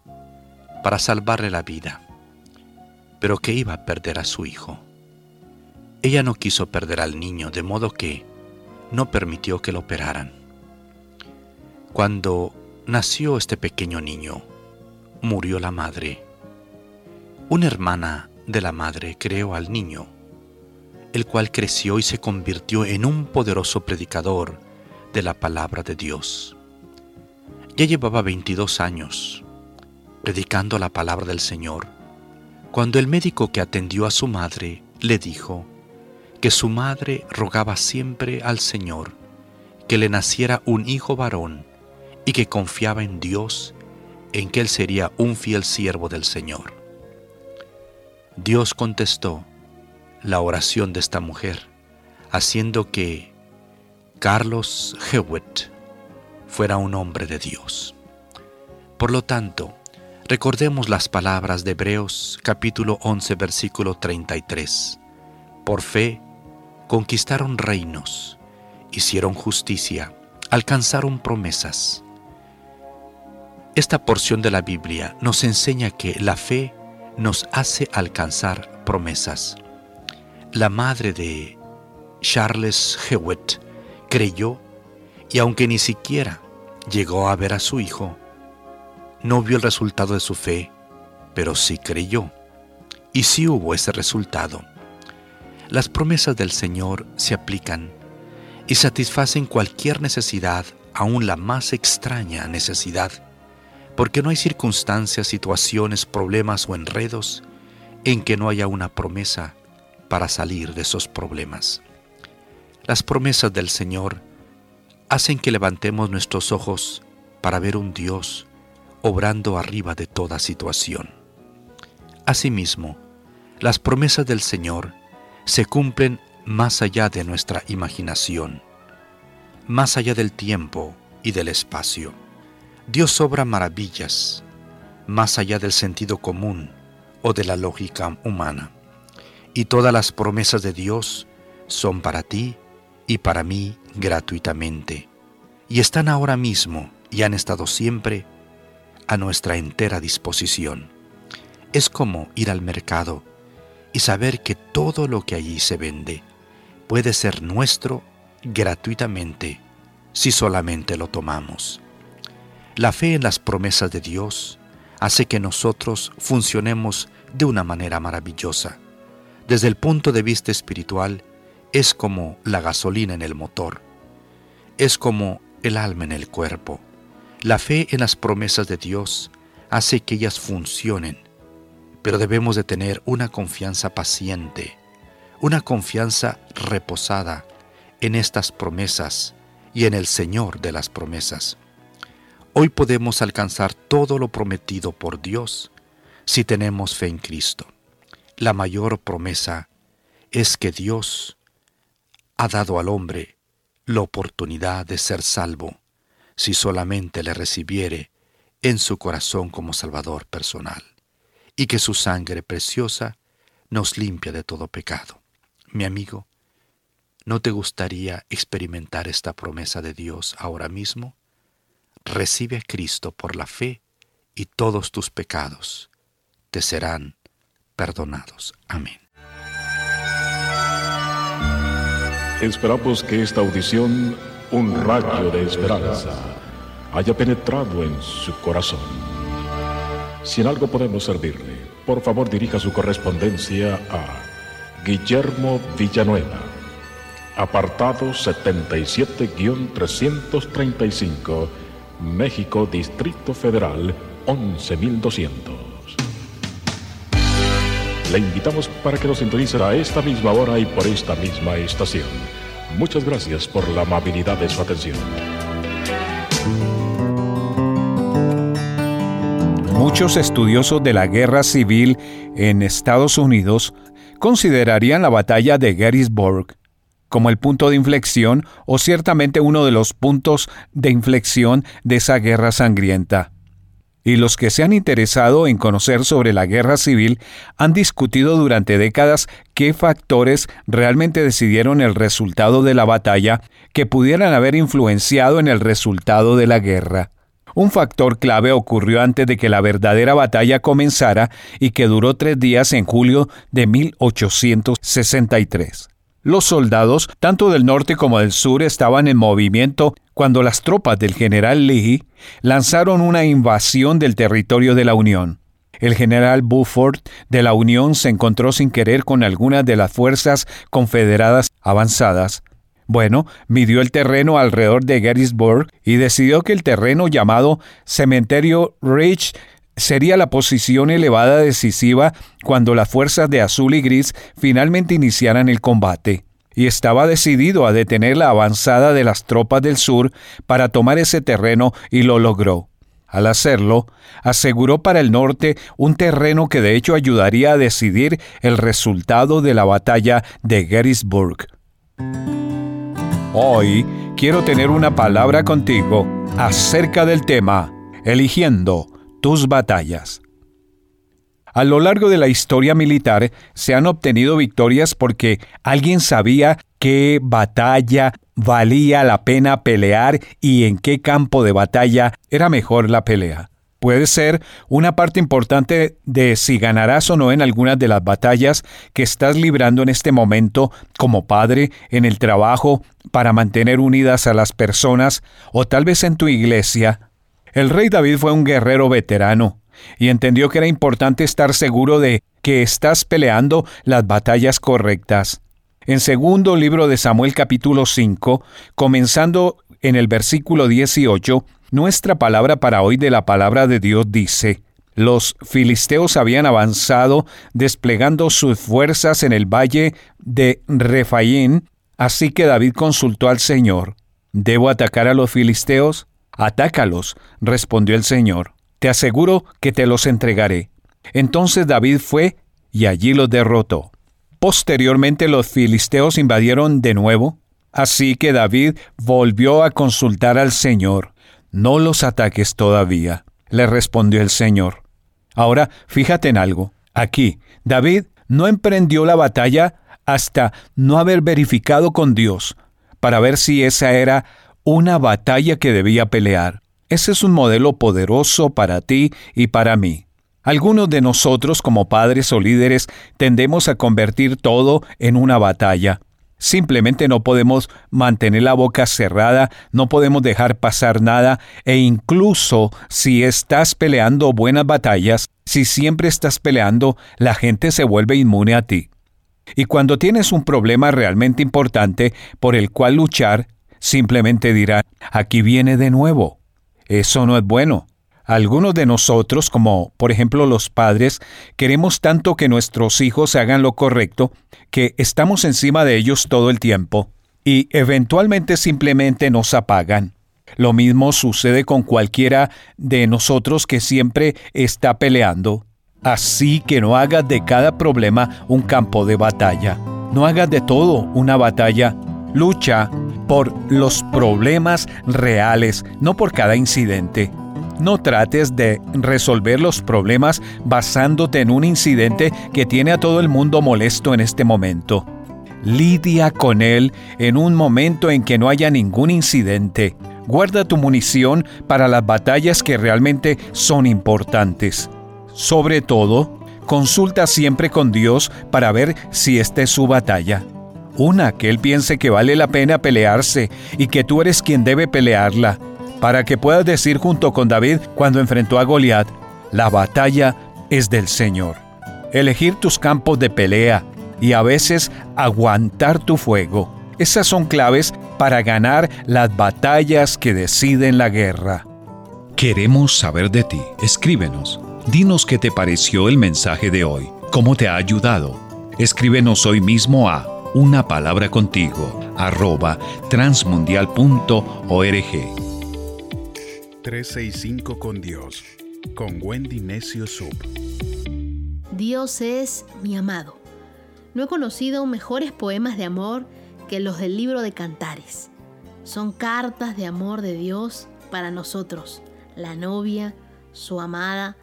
para salvarle la vida, pero que iba a perder a su hijo. Ella no quiso perder al niño, de modo que no permitió que lo operaran. Cuando nació este pequeño niño, murió la madre. Una hermana de la madre creó al niño el cual creció y se convirtió en un poderoso predicador de la palabra de Dios. Ya llevaba 22 años predicando la palabra del Señor, cuando el médico que atendió a su madre le dijo que su madre rogaba siempre al Señor que le naciera un hijo varón y que confiaba en Dios en que él sería un fiel siervo del Señor. Dios contestó la oración de esta mujer, haciendo que Carlos Hewitt fuera un hombre de Dios. Por lo tanto, recordemos las palabras de Hebreos capítulo 11 versículo 33. Por fe, conquistaron reinos, hicieron justicia, alcanzaron promesas. Esta porción de la Biblia nos enseña que la fe nos hace alcanzar promesas. La madre de Charles Hewitt creyó y aunque ni siquiera llegó a ver a su hijo, no vio el resultado de su fe, pero sí creyó. Y sí hubo ese resultado. Las promesas del Señor se aplican y satisfacen cualquier necesidad, aun la más extraña necesidad, porque no hay circunstancias, situaciones, problemas o enredos en que no haya una promesa para salir de esos problemas. Las promesas del Señor hacen que levantemos nuestros ojos para ver un Dios obrando arriba de toda situación. Asimismo, las promesas del Señor se cumplen más allá de nuestra imaginación, más allá del tiempo y del espacio. Dios obra maravillas, más allá del sentido común o de la lógica humana. Y todas las promesas de Dios son para ti y para mí gratuitamente. Y están ahora mismo y han estado siempre a nuestra entera disposición. Es como ir al mercado y saber que todo lo que allí se vende puede ser nuestro gratuitamente si solamente lo tomamos. La fe en las promesas de Dios hace que nosotros funcionemos de una manera maravillosa. Desde el punto de vista espiritual, es como la gasolina en el motor, es como el alma en el cuerpo. La fe en las promesas de Dios hace que ellas funcionen, pero debemos de tener una confianza paciente, una confianza reposada en estas promesas y en el Señor de las promesas. Hoy podemos alcanzar todo lo prometido por Dios si tenemos fe en Cristo. La mayor promesa es que Dios ha dado al hombre la oportunidad de ser salvo si solamente le recibiere en su corazón como Salvador personal, y que su sangre preciosa nos limpia de todo pecado. Mi amigo, ¿no te gustaría experimentar esta promesa de Dios ahora mismo? Recibe a Cristo por la fe y todos tus pecados te serán perdonados. Amén.
Esperamos que esta audición, un rayo de esperanza, haya penetrado en su corazón. Si en algo podemos servirle, por favor dirija su correspondencia a Guillermo Villanueva, apartado 77-335, México, Distrito Federal, 11200. Le invitamos para que nos sintonice a esta misma hora y por esta misma estación. Muchas gracias por la amabilidad de su atención.
Muchos estudiosos de la guerra civil en Estados Unidos considerarían la batalla de Gettysburg como el punto de inflexión o ciertamente uno de los puntos de inflexión de esa guerra sangrienta y los que se han interesado en conocer sobre la guerra civil han discutido durante décadas qué factores realmente decidieron el resultado de la batalla que pudieran haber influenciado en el resultado de la guerra. Un factor clave ocurrió antes de que la verdadera batalla comenzara y que duró tres días en julio de 1863. Los soldados, tanto del norte como del sur, estaban en movimiento cuando las tropas del general Lee lanzaron una invasión del territorio de la Unión. El general Buford de la Unión se encontró sin querer con algunas de las fuerzas confederadas avanzadas. Bueno, midió el terreno alrededor de Gettysburg y decidió que el terreno llamado Cementerio Ridge sería la posición elevada decisiva cuando las fuerzas de azul y gris finalmente iniciaran el combate. Y estaba decidido a detener la avanzada de las tropas del sur para tomar ese terreno y lo logró. Al hacerlo, aseguró para el norte un terreno que de hecho ayudaría a decidir el resultado de la batalla de Gettysburg. Hoy quiero tener una palabra contigo acerca del tema, eligiendo tus batallas. A lo largo de la historia militar se han obtenido victorias porque alguien sabía qué batalla valía la pena pelear y en qué campo de batalla era mejor la pelea. Puede ser una parte importante de si ganarás o no en algunas de las batallas que estás librando en este momento como padre, en el trabajo, para mantener unidas a las personas o tal vez en tu iglesia el rey David fue un guerrero veterano y entendió que era importante estar seguro de que estás peleando las batallas correctas. En segundo libro de Samuel capítulo 5, comenzando en el versículo 18, nuestra palabra para hoy de la palabra de Dios dice, los filisteos habían avanzado desplegando sus fuerzas en el valle de Refaín, así que David consultó al Señor, ¿debo atacar a los filisteos? Atácalos, respondió el Señor. Te aseguro que te los entregaré. Entonces David fue y allí los derrotó. Posteriormente los filisteos invadieron de nuevo, así que David volvió a consultar al Señor. No los ataques todavía, le respondió el Señor. Ahora, fíjate en algo. Aquí, David no emprendió la batalla hasta no haber verificado con Dios para ver si esa era una batalla que debía pelear. Ese es un modelo poderoso para ti y para mí. Algunos de nosotros como padres o líderes tendemos a convertir todo en una batalla. Simplemente no podemos mantener la boca cerrada, no podemos dejar pasar nada e incluso si estás peleando buenas batallas, si siempre estás peleando, la gente se vuelve inmune a ti. Y cuando tienes un problema realmente importante por el cual luchar, simplemente dirá, aquí viene de nuevo. Eso no es bueno. Algunos de nosotros, como por ejemplo los padres, queremos tanto que nuestros hijos hagan lo correcto que estamos encima de ellos todo el tiempo y eventualmente simplemente nos apagan. Lo mismo sucede con cualquiera de nosotros que siempre está peleando. Así que no hagas de cada problema un campo de batalla. No hagas de todo una batalla. Lucha por los problemas reales, no por cada incidente. No trates de resolver los problemas basándote en un incidente que tiene a todo el mundo molesto en este momento. Lidia con él en un momento en que no haya ningún incidente. Guarda tu munición para las batallas que realmente son importantes. Sobre todo, consulta siempre con Dios para ver si esta es su batalla. Una que él piense que vale la pena pelearse y que tú eres quien debe pelearla, para que puedas decir junto con David cuando enfrentó a Goliat, la batalla es del Señor. Elegir tus campos de pelea y a veces aguantar tu fuego. Esas son claves para ganar las batallas que deciden la guerra.
Queremos saber de ti. Escríbenos. Dinos qué te pareció el mensaje de hoy. ¿Cómo te ha ayudado? Escríbenos hoy mismo a una palabra contigo, arroba transmundial.org.
365 con Dios, con Wendy Necio Sub.
Dios es mi amado. No he conocido mejores poemas de amor que los del libro de Cantares. Son cartas de amor de Dios para nosotros, la novia, su amada.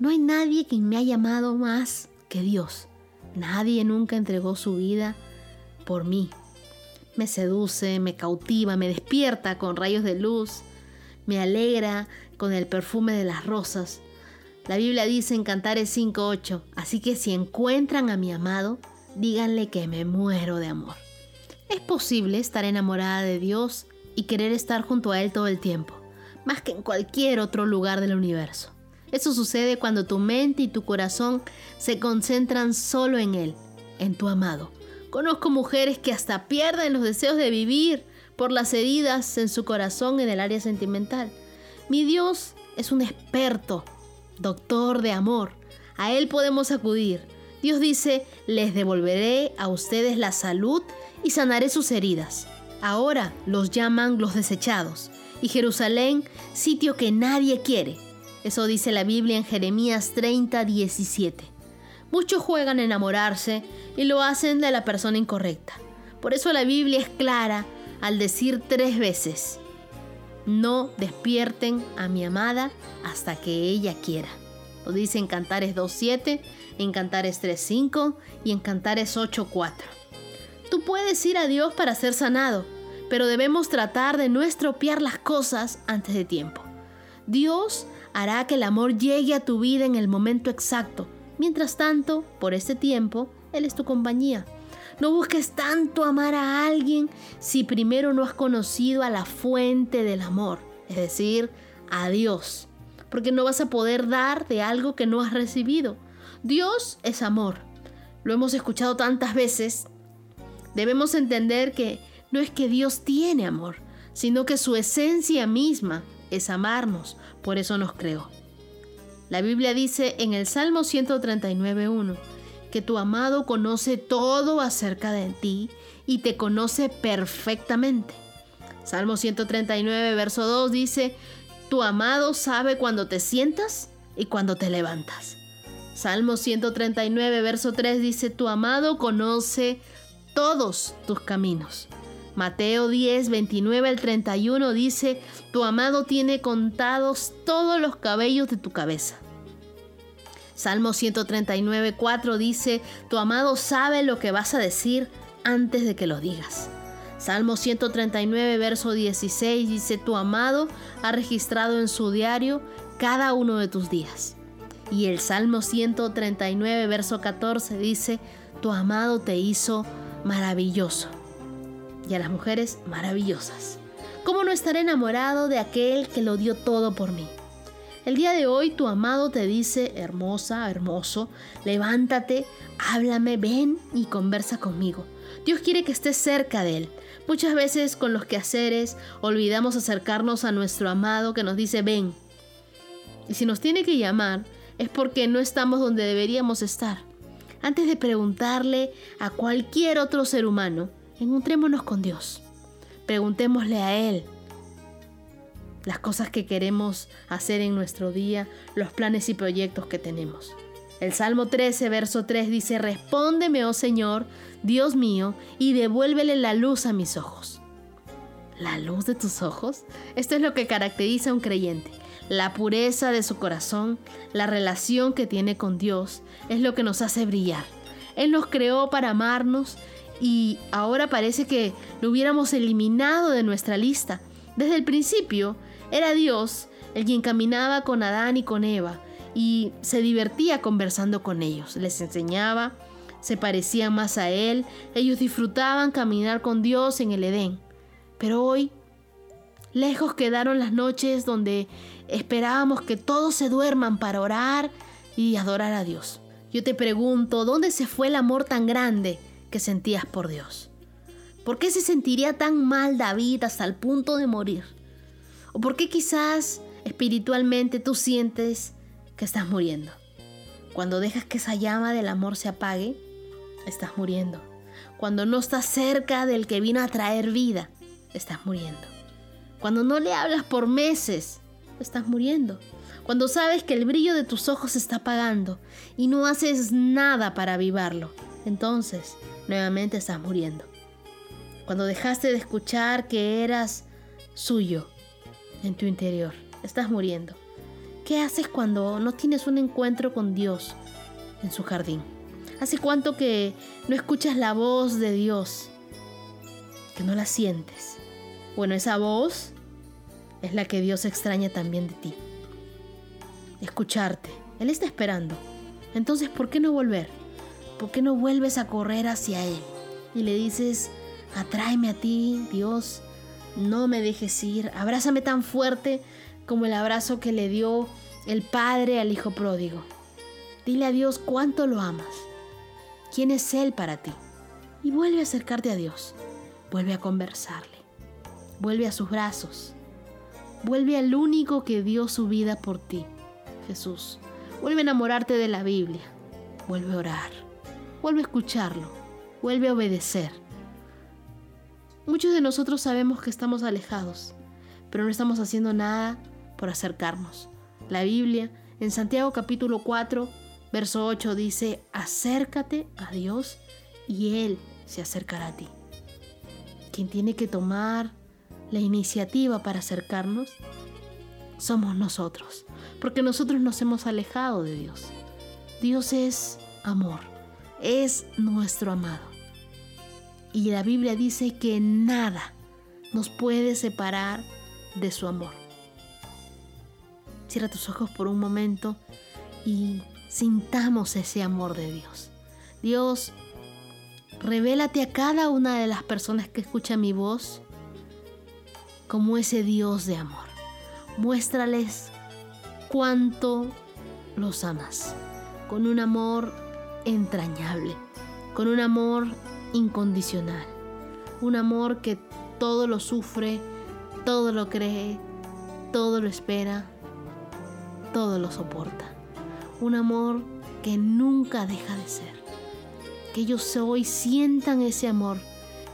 No hay nadie que me haya amado más que Dios. Nadie nunca entregó su vida por mí. Me seduce, me cautiva, me despierta con rayos de luz, me alegra con el perfume de las rosas. La Biblia dice en Cantares 5.8, así que si encuentran a mi amado, díganle que me muero de amor. Es posible estar enamorada de Dios y querer estar junto a Él todo el tiempo, más que en cualquier otro lugar del universo. Eso sucede cuando tu mente y tu corazón se concentran solo en Él, en tu amado. Conozco mujeres que hasta pierden los deseos de vivir por las heridas en su corazón en el área sentimental. Mi Dios es un experto, doctor de amor. A Él podemos acudir. Dios dice, les devolveré a ustedes la salud y sanaré sus heridas. Ahora los llaman los desechados. Y Jerusalén, sitio que nadie quiere. Eso dice la Biblia en Jeremías 30, 17. Muchos juegan a enamorarse y lo hacen de la persona incorrecta. Por eso la Biblia es clara al decir tres veces, no despierten a mi amada hasta que ella quiera. Lo dice en Cantares 2.7, en Cantares 3.5 y en Cantares 8.4. Tú puedes ir a Dios para ser sanado, pero debemos tratar de no estropear las cosas antes de tiempo. Dios hará que el amor llegue a tu vida en el momento exacto. Mientras tanto, por este tiempo, Él es tu compañía. No busques tanto amar a alguien si primero no has conocido a la fuente del amor, es decir, a Dios, porque no vas a poder dar de algo que no has recibido. Dios es amor. Lo hemos escuchado tantas veces. Debemos entender que no es que Dios tiene amor, sino que su esencia misma es amarnos, por eso nos creó. La Biblia dice en el Salmo 139.1 que tu amado conoce todo acerca de ti y te conoce perfectamente. Salmo 139, verso 2 dice, tu amado sabe cuando te sientas y cuando te levantas. Salmo 139, verso 3 dice, tu amado conoce todos tus caminos. Mateo 10, 29 al 31 dice, tu amado tiene contados todos los cabellos de tu cabeza. Salmo 139, 4 dice, tu amado sabe lo que vas a decir antes de que lo digas. Salmo 139, verso 16 dice, tu amado ha registrado en su diario cada uno de tus días. Y el Salmo 139, verso 14 dice, tu amado te hizo maravilloso y a las mujeres maravillosas. ¿Cómo no estar enamorado de aquel que lo dio todo por mí? El día de hoy tu amado te dice, hermosa, hermoso, levántate, háblame, ven y conversa conmigo. Dios quiere que estés cerca de Él. Muchas veces con los quehaceres olvidamos acercarnos a nuestro amado que nos dice, ven. Y si nos tiene que llamar, es porque no estamos donde deberíamos estar. Antes de preguntarle a cualquier otro ser humano, encontrémonos con Dios. Preguntémosle a Él las cosas que queremos hacer en nuestro día, los planes y proyectos que tenemos. El Salmo 13, verso 3 dice, Respóndeme, oh Señor, Dios mío, y devuélvele la luz a mis ojos. ¿La luz de tus ojos? Esto es lo que caracteriza a un creyente. La pureza de su corazón, la relación que tiene con Dios, es lo que nos hace brillar. Él nos creó para amarnos y ahora parece que lo hubiéramos eliminado de nuestra lista. Desde el principio era Dios el quien caminaba con Adán y con Eva y se divertía conversando con ellos, les enseñaba, se parecían más a Él, ellos disfrutaban caminar con Dios en el Edén. Pero hoy, lejos quedaron las noches donde esperábamos que todos se duerman para orar y adorar a Dios. Yo te pregunto, ¿dónde se fue el amor tan grande que sentías por Dios? ¿Por qué se sentiría tan mal David hasta el punto de morir? ¿O por qué quizás espiritualmente tú sientes que estás muriendo? Cuando dejas que esa llama del amor se apague, estás muriendo. Cuando no estás cerca del que vino a traer vida, estás muriendo. Cuando no le hablas por meses, estás muriendo. Cuando sabes que el brillo de tus ojos se está apagando y no haces nada para avivarlo, entonces nuevamente estás muriendo. Cuando dejaste de escuchar que eras suyo en tu interior, estás muriendo. ¿Qué haces cuando no tienes un encuentro con Dios en su jardín? ¿Hace cuánto que no escuchas la voz de Dios? Que no la sientes. Bueno, esa voz es la que Dios extraña también de ti. Escucharte. Él está esperando. Entonces, ¿por qué no volver? ¿Por qué no vuelves a correr hacia Él? Y le dices, atráeme a ti, Dios, no me dejes ir, abrázame tan fuerte como el abrazo que le dio el padre al hijo pródigo. Dile a Dios cuánto lo amas. ¿Quién es Él para ti? Y vuelve a acercarte a Dios. Vuelve a conversarle. Vuelve a sus brazos. Vuelve al único que dio su vida por ti, Jesús. Vuelve a enamorarte de la Biblia. Vuelve a orar. Vuelve a escucharlo. Vuelve a obedecer. Muchos de nosotros sabemos que estamos alejados, pero no estamos haciendo nada por acercarnos. La Biblia, en Santiago capítulo 4, verso 8 dice, acércate a Dios y Él se acercará a ti. Quien tiene que tomar la iniciativa para acercarnos somos nosotros, porque nosotros nos hemos alejado de Dios. Dios es amor, es nuestro amado. Y la Biblia dice que nada nos puede separar de su amor. Cierra tus ojos por un momento y sintamos ese amor de Dios. Dios, revélate a cada una de las personas que escuchan mi voz como ese Dios de amor. Muéstrales cuánto los amas, con un amor entrañable, con un amor incondicional, un amor que todo lo sufre, todo lo cree, todo lo espera, todo lo soporta. Un amor que nunca deja de ser. Que ellos hoy sientan ese amor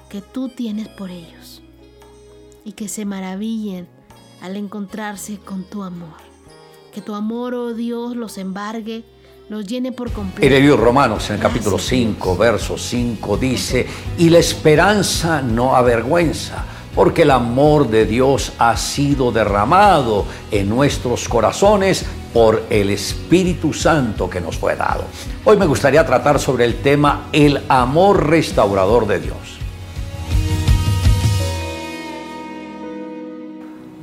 que tú tienes por ellos. Y que se maravillen al encontrarse con tu amor. Que tu amor, oh Dios, los embargue, los llene por completo.
El libro Romanos, en el capítulo 5, verso 5, dice, y la esperanza no avergüenza porque el amor de Dios ha sido derramado en nuestros corazones por el Espíritu Santo que nos fue dado. Hoy me gustaría tratar sobre el tema el amor restaurador de Dios.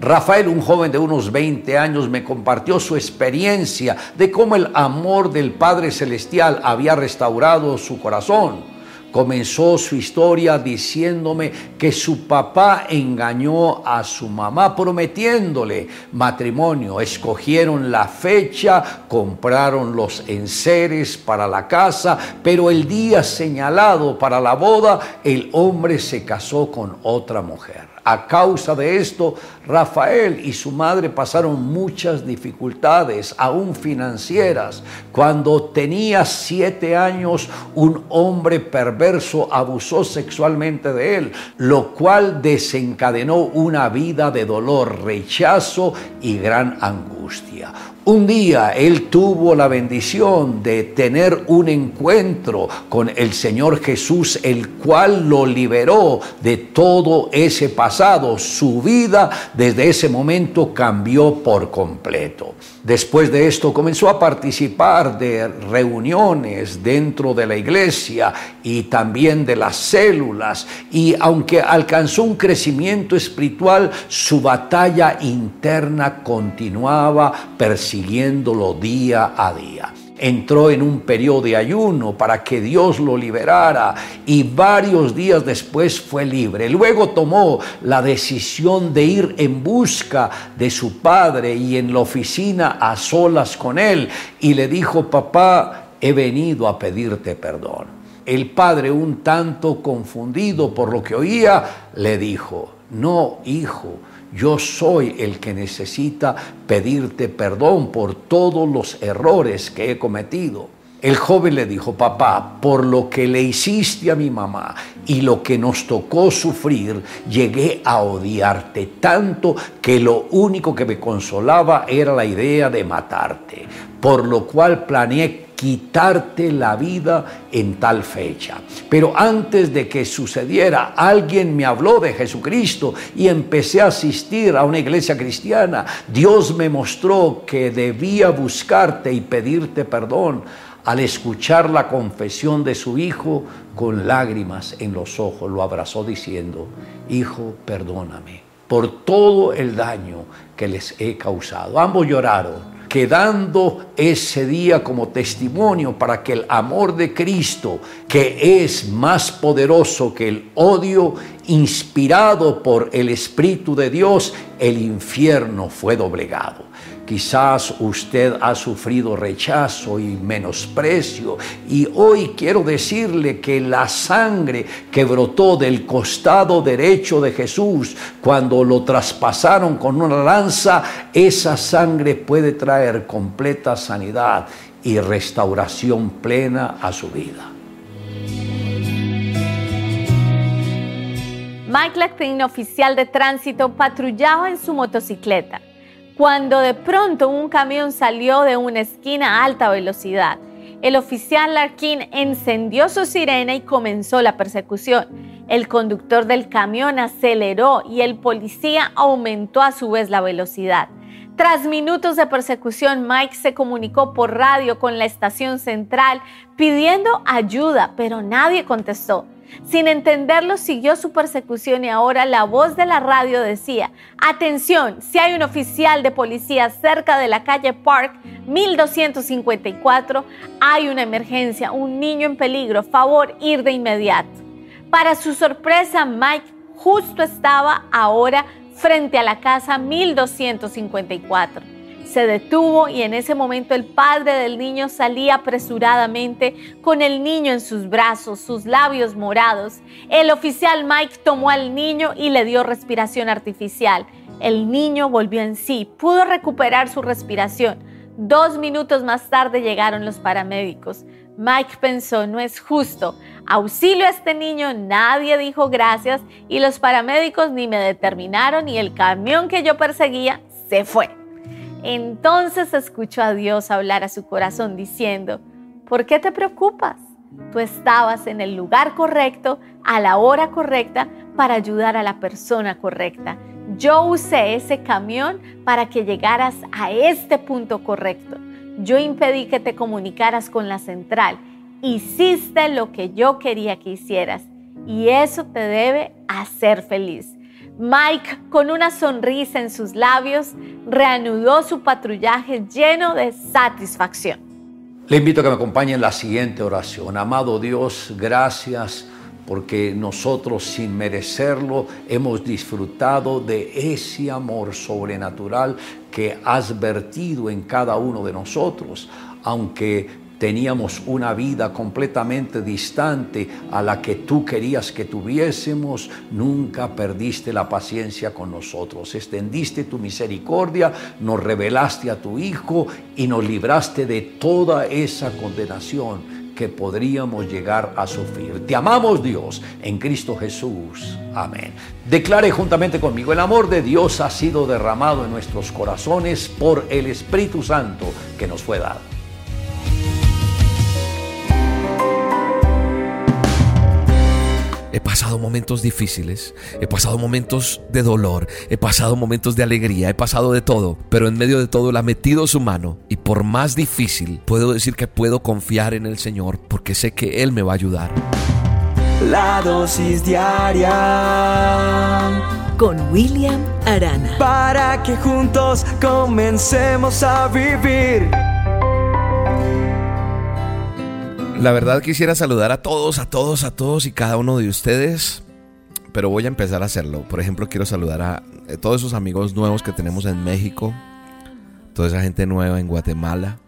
Rafael, un joven de unos 20 años, me compartió su experiencia de cómo el amor del Padre Celestial había restaurado su corazón comenzó su historia diciéndome que su papá engañó a su mamá prometiéndole matrimonio. Escogieron la fecha, compraron los enseres para la casa, pero el día señalado para la boda, el hombre se casó con otra mujer. A causa de esto, Rafael y su madre pasaron muchas dificultades, aún financieras. Cuando tenía siete años, un hombre perverso abusó sexualmente de él, lo cual desencadenó una vida de dolor, rechazo y gran angustia. Un día él tuvo la bendición de tener un encuentro con el Señor Jesús, el cual lo liberó de todo ese pasado. Su vida desde ese momento cambió por completo. Después de esto comenzó a participar de reuniones dentro de la iglesia y también de las células. Y aunque alcanzó un crecimiento espiritual, su batalla interna continuaba persiguiéndolo día a día entró en un periodo de ayuno para que Dios lo liberara y varios días después fue libre. Luego tomó la decisión de ir en busca de su padre y en la oficina a solas con él y le dijo, papá, he venido a pedirte perdón. El padre, un tanto confundido por lo que oía, le dijo, no, hijo, yo soy el que necesita pedirte perdón por todos los errores que he cometido. El joven le dijo, papá, por lo que le hiciste a mi mamá y lo que nos tocó sufrir, llegué a odiarte tanto que lo único que me consolaba era la idea de matarte, por lo cual planeé quitarte la vida en tal fecha. Pero antes de que sucediera, alguien me habló de Jesucristo y empecé a asistir a una iglesia cristiana. Dios me mostró que debía buscarte y pedirte perdón. Al escuchar la confesión de su hijo, con lágrimas en los ojos, lo abrazó diciendo, Hijo, perdóname por todo el daño que les he causado. Ambos lloraron quedando ese día como testimonio para que el amor de Cristo, que es más poderoso que el odio, inspirado por el Espíritu de Dios, el infierno fue doblegado Quizás usted ha sufrido rechazo y menosprecio. Y hoy quiero decirle que la sangre que brotó del costado derecho de Jesús cuando lo traspasaron con una lanza, esa sangre puede traer completa sanidad y restauración plena a su vida.
Mike Lactin, oficial de tránsito, patrullaba en su motocicleta cuando de pronto un camión salió de una esquina a alta velocidad. El oficial Larkin encendió su sirena y comenzó la persecución. El conductor del camión aceleró y el policía aumentó a su vez la velocidad. Tras minutos de persecución, Mike se comunicó por radio con la estación central pidiendo ayuda, pero nadie contestó. Sin entenderlo, siguió su persecución y ahora la voz de la radio decía, atención, si hay un oficial de policía cerca de la calle Park 1254, hay una emergencia, un niño en peligro, favor ir de inmediato. Para su sorpresa, Mike justo estaba ahora frente a la casa 1254 se detuvo y en ese momento el padre del niño salía apresuradamente con el niño en sus brazos, sus labios morados. El oficial Mike tomó al niño y le dio respiración artificial. El niño volvió en sí, pudo recuperar su respiración. Dos minutos más tarde llegaron los paramédicos. Mike pensó, no es justo. Auxilio a este niño, nadie dijo gracias y los paramédicos ni me determinaron y el camión que yo perseguía se fue. Entonces escuchó a Dios hablar a su corazón diciendo, ¿por qué te preocupas? Tú estabas en el lugar correcto, a la hora correcta, para ayudar a la persona correcta. Yo usé ese camión para que llegaras a este punto correcto. Yo impedí que te comunicaras con la central. Hiciste lo que yo quería que hicieras y eso te debe hacer feliz. Mike, con una sonrisa en sus labios, reanudó su patrullaje lleno de satisfacción.
Le invito a que me acompañe en la siguiente oración. Amado Dios, gracias porque nosotros sin merecerlo hemos disfrutado de ese amor sobrenatural que has vertido en cada uno de nosotros, aunque teníamos una vida completamente distante a la que tú querías que tuviésemos, nunca perdiste la paciencia con nosotros. Extendiste tu misericordia, nos revelaste a tu Hijo y nos libraste de toda esa condenación que podríamos llegar a sufrir. Te amamos Dios en Cristo Jesús. Amén. Declare juntamente conmigo, el amor de Dios ha sido derramado en nuestros corazones por el Espíritu Santo que nos fue dado.
He pasado momentos difíciles, he pasado momentos de dolor, he pasado momentos de alegría, he pasado de todo, pero en medio de todo Él ha metido su mano y por más difícil puedo decir que puedo confiar en el Señor porque sé que Él me va a ayudar.
La dosis diaria
con William Arana.
Para que juntos comencemos a vivir.
La verdad quisiera saludar a todos, a todos, a todos y cada uno de ustedes, pero voy a empezar a hacerlo. Por ejemplo, quiero saludar a eh, todos esos amigos nuevos que tenemos en México, toda esa gente nueva en Guatemala,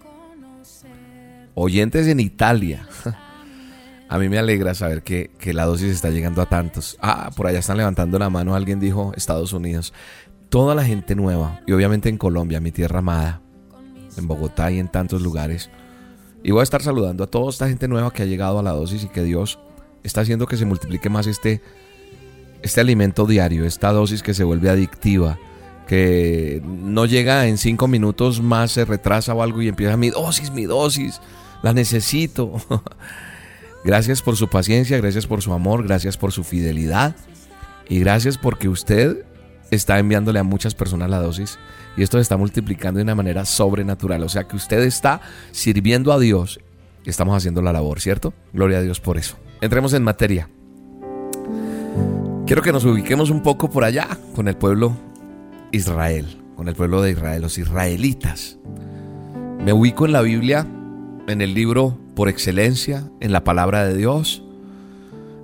oyentes en Italia. A mí me alegra saber que, que la dosis está llegando a tantos. Ah, por allá están levantando la mano, alguien dijo Estados Unidos. Toda la gente nueva, y obviamente en Colombia, mi tierra amada, en Bogotá y en tantos lugares. Y voy a estar saludando a toda esta gente nueva que ha llegado a la dosis y que Dios está haciendo que se multiplique más este, este alimento diario, esta dosis que se vuelve adictiva, que no llega en cinco minutos más, se retrasa o algo y empieza mi dosis, mi dosis, la necesito. gracias por su paciencia, gracias por su amor, gracias por su fidelidad y gracias porque usted está enviándole a muchas personas la dosis y esto se está multiplicando de una manera sobrenatural. O sea que usted está sirviendo a Dios estamos haciendo la labor, ¿cierto? Gloria a Dios por eso. Entremos en materia. Quiero que nos ubiquemos un poco por allá con el pueblo Israel, con el pueblo de Israel, los israelitas. Me ubico en la Biblia, en el libro por excelencia, en la palabra de Dios,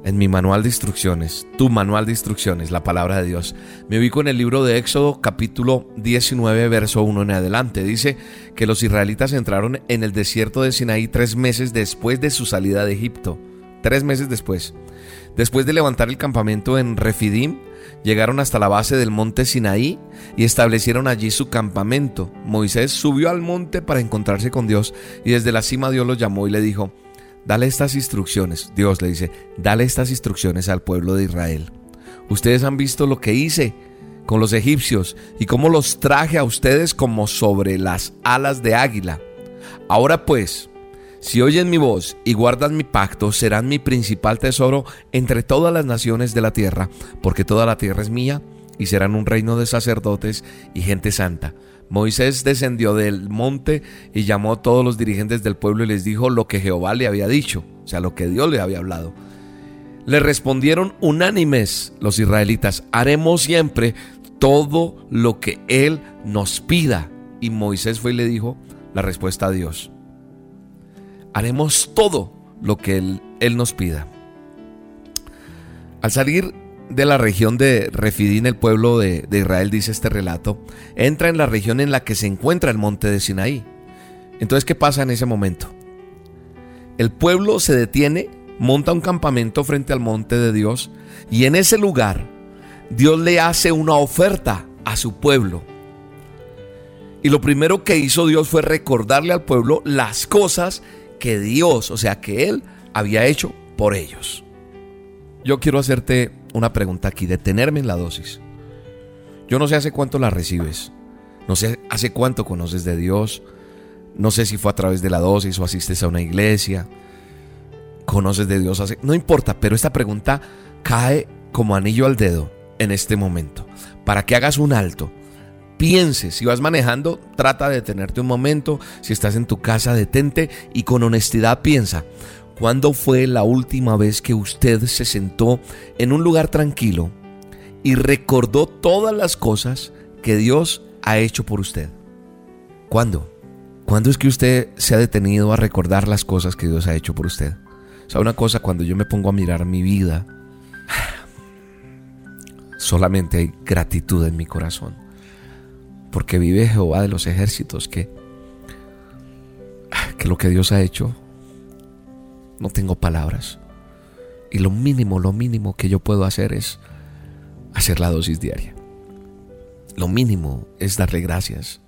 en mi manual de instrucciones, tu manual de instrucciones, la palabra de Dios. Me ubico en el libro de Éxodo capítulo 19, verso 1 en adelante. Dice que los israelitas entraron en el desierto de Sinaí tres meses después de su salida de Egipto. Tres meses después. Después de levantar el campamento en Refidim, llegaron hasta la base del monte Sinaí y establecieron allí su campamento. Moisés subió al monte para encontrarse con Dios y desde la cima Dios lo llamó y le dijo, dale estas instrucciones. Dios le dice, dale estas instrucciones al pueblo de Israel. Ustedes han visto lo que hice con los egipcios y cómo los traje a ustedes como sobre las alas de águila. Ahora pues, si oyen mi voz y guardan mi pacto, serán mi principal tesoro entre todas las naciones de la tierra, porque toda la tierra es mía y serán un reino de sacerdotes y gente santa. Moisés descendió del monte y llamó a todos los dirigentes del pueblo y les dijo lo que Jehová le había dicho, o sea, lo que Dios le había hablado. Le respondieron unánimes los israelitas, haremos siempre todo lo que Él nos pida. Y Moisés fue y le dijo la respuesta a Dios. Haremos todo lo que Él, él nos pida. Al salir de la región de Refidín, el pueblo de, de, Israel, dice este relato, entra en la región en la que se encuentra el monte de Sinaí. Entonces, ¿qué pasa en ese momento? El pueblo se detiene, monta un campamento frente al monte de Dios y en ese lugar Dios le hace una oferta a su pueblo. Y lo primero que hizo Dios fue recordarle al pueblo las cosas que Dios, o sea, que Él había hecho por ellos. Yo quiero hacerte una pregunta aquí, detenerme en la dosis. Yo no sé hace cuánto la recibes, no sé hace cuánto conoces de Dios, no sé si fue a través de la dosis o asistes a una iglesia, conoces de Dios hace... No importa, pero esta pregunta cae como anillo al dedo en este momento, para que hagas un alto. Piense, si vas manejando, trata de detenerte un momento, si estás en tu casa, detente y con honestidad piensa, ¿Cuándo fue la última vez que usted se sentó en un lugar tranquilo y recordó todas las cosas que Dios ha hecho por usted? ¿Cuándo? ¿Cuándo es que usted se ha detenido a recordar las cosas que Dios ha hecho por usted? O sea, una cosa, cuando yo me pongo a mirar mi vida, solamente hay gratitud en mi corazón. Porque vive Jehová de los ejércitos que, que lo que Dios ha hecho no tengo palabras. Y lo mínimo, lo mínimo que yo puedo hacer es hacer la dosis diaria. Lo mínimo es darle gracias.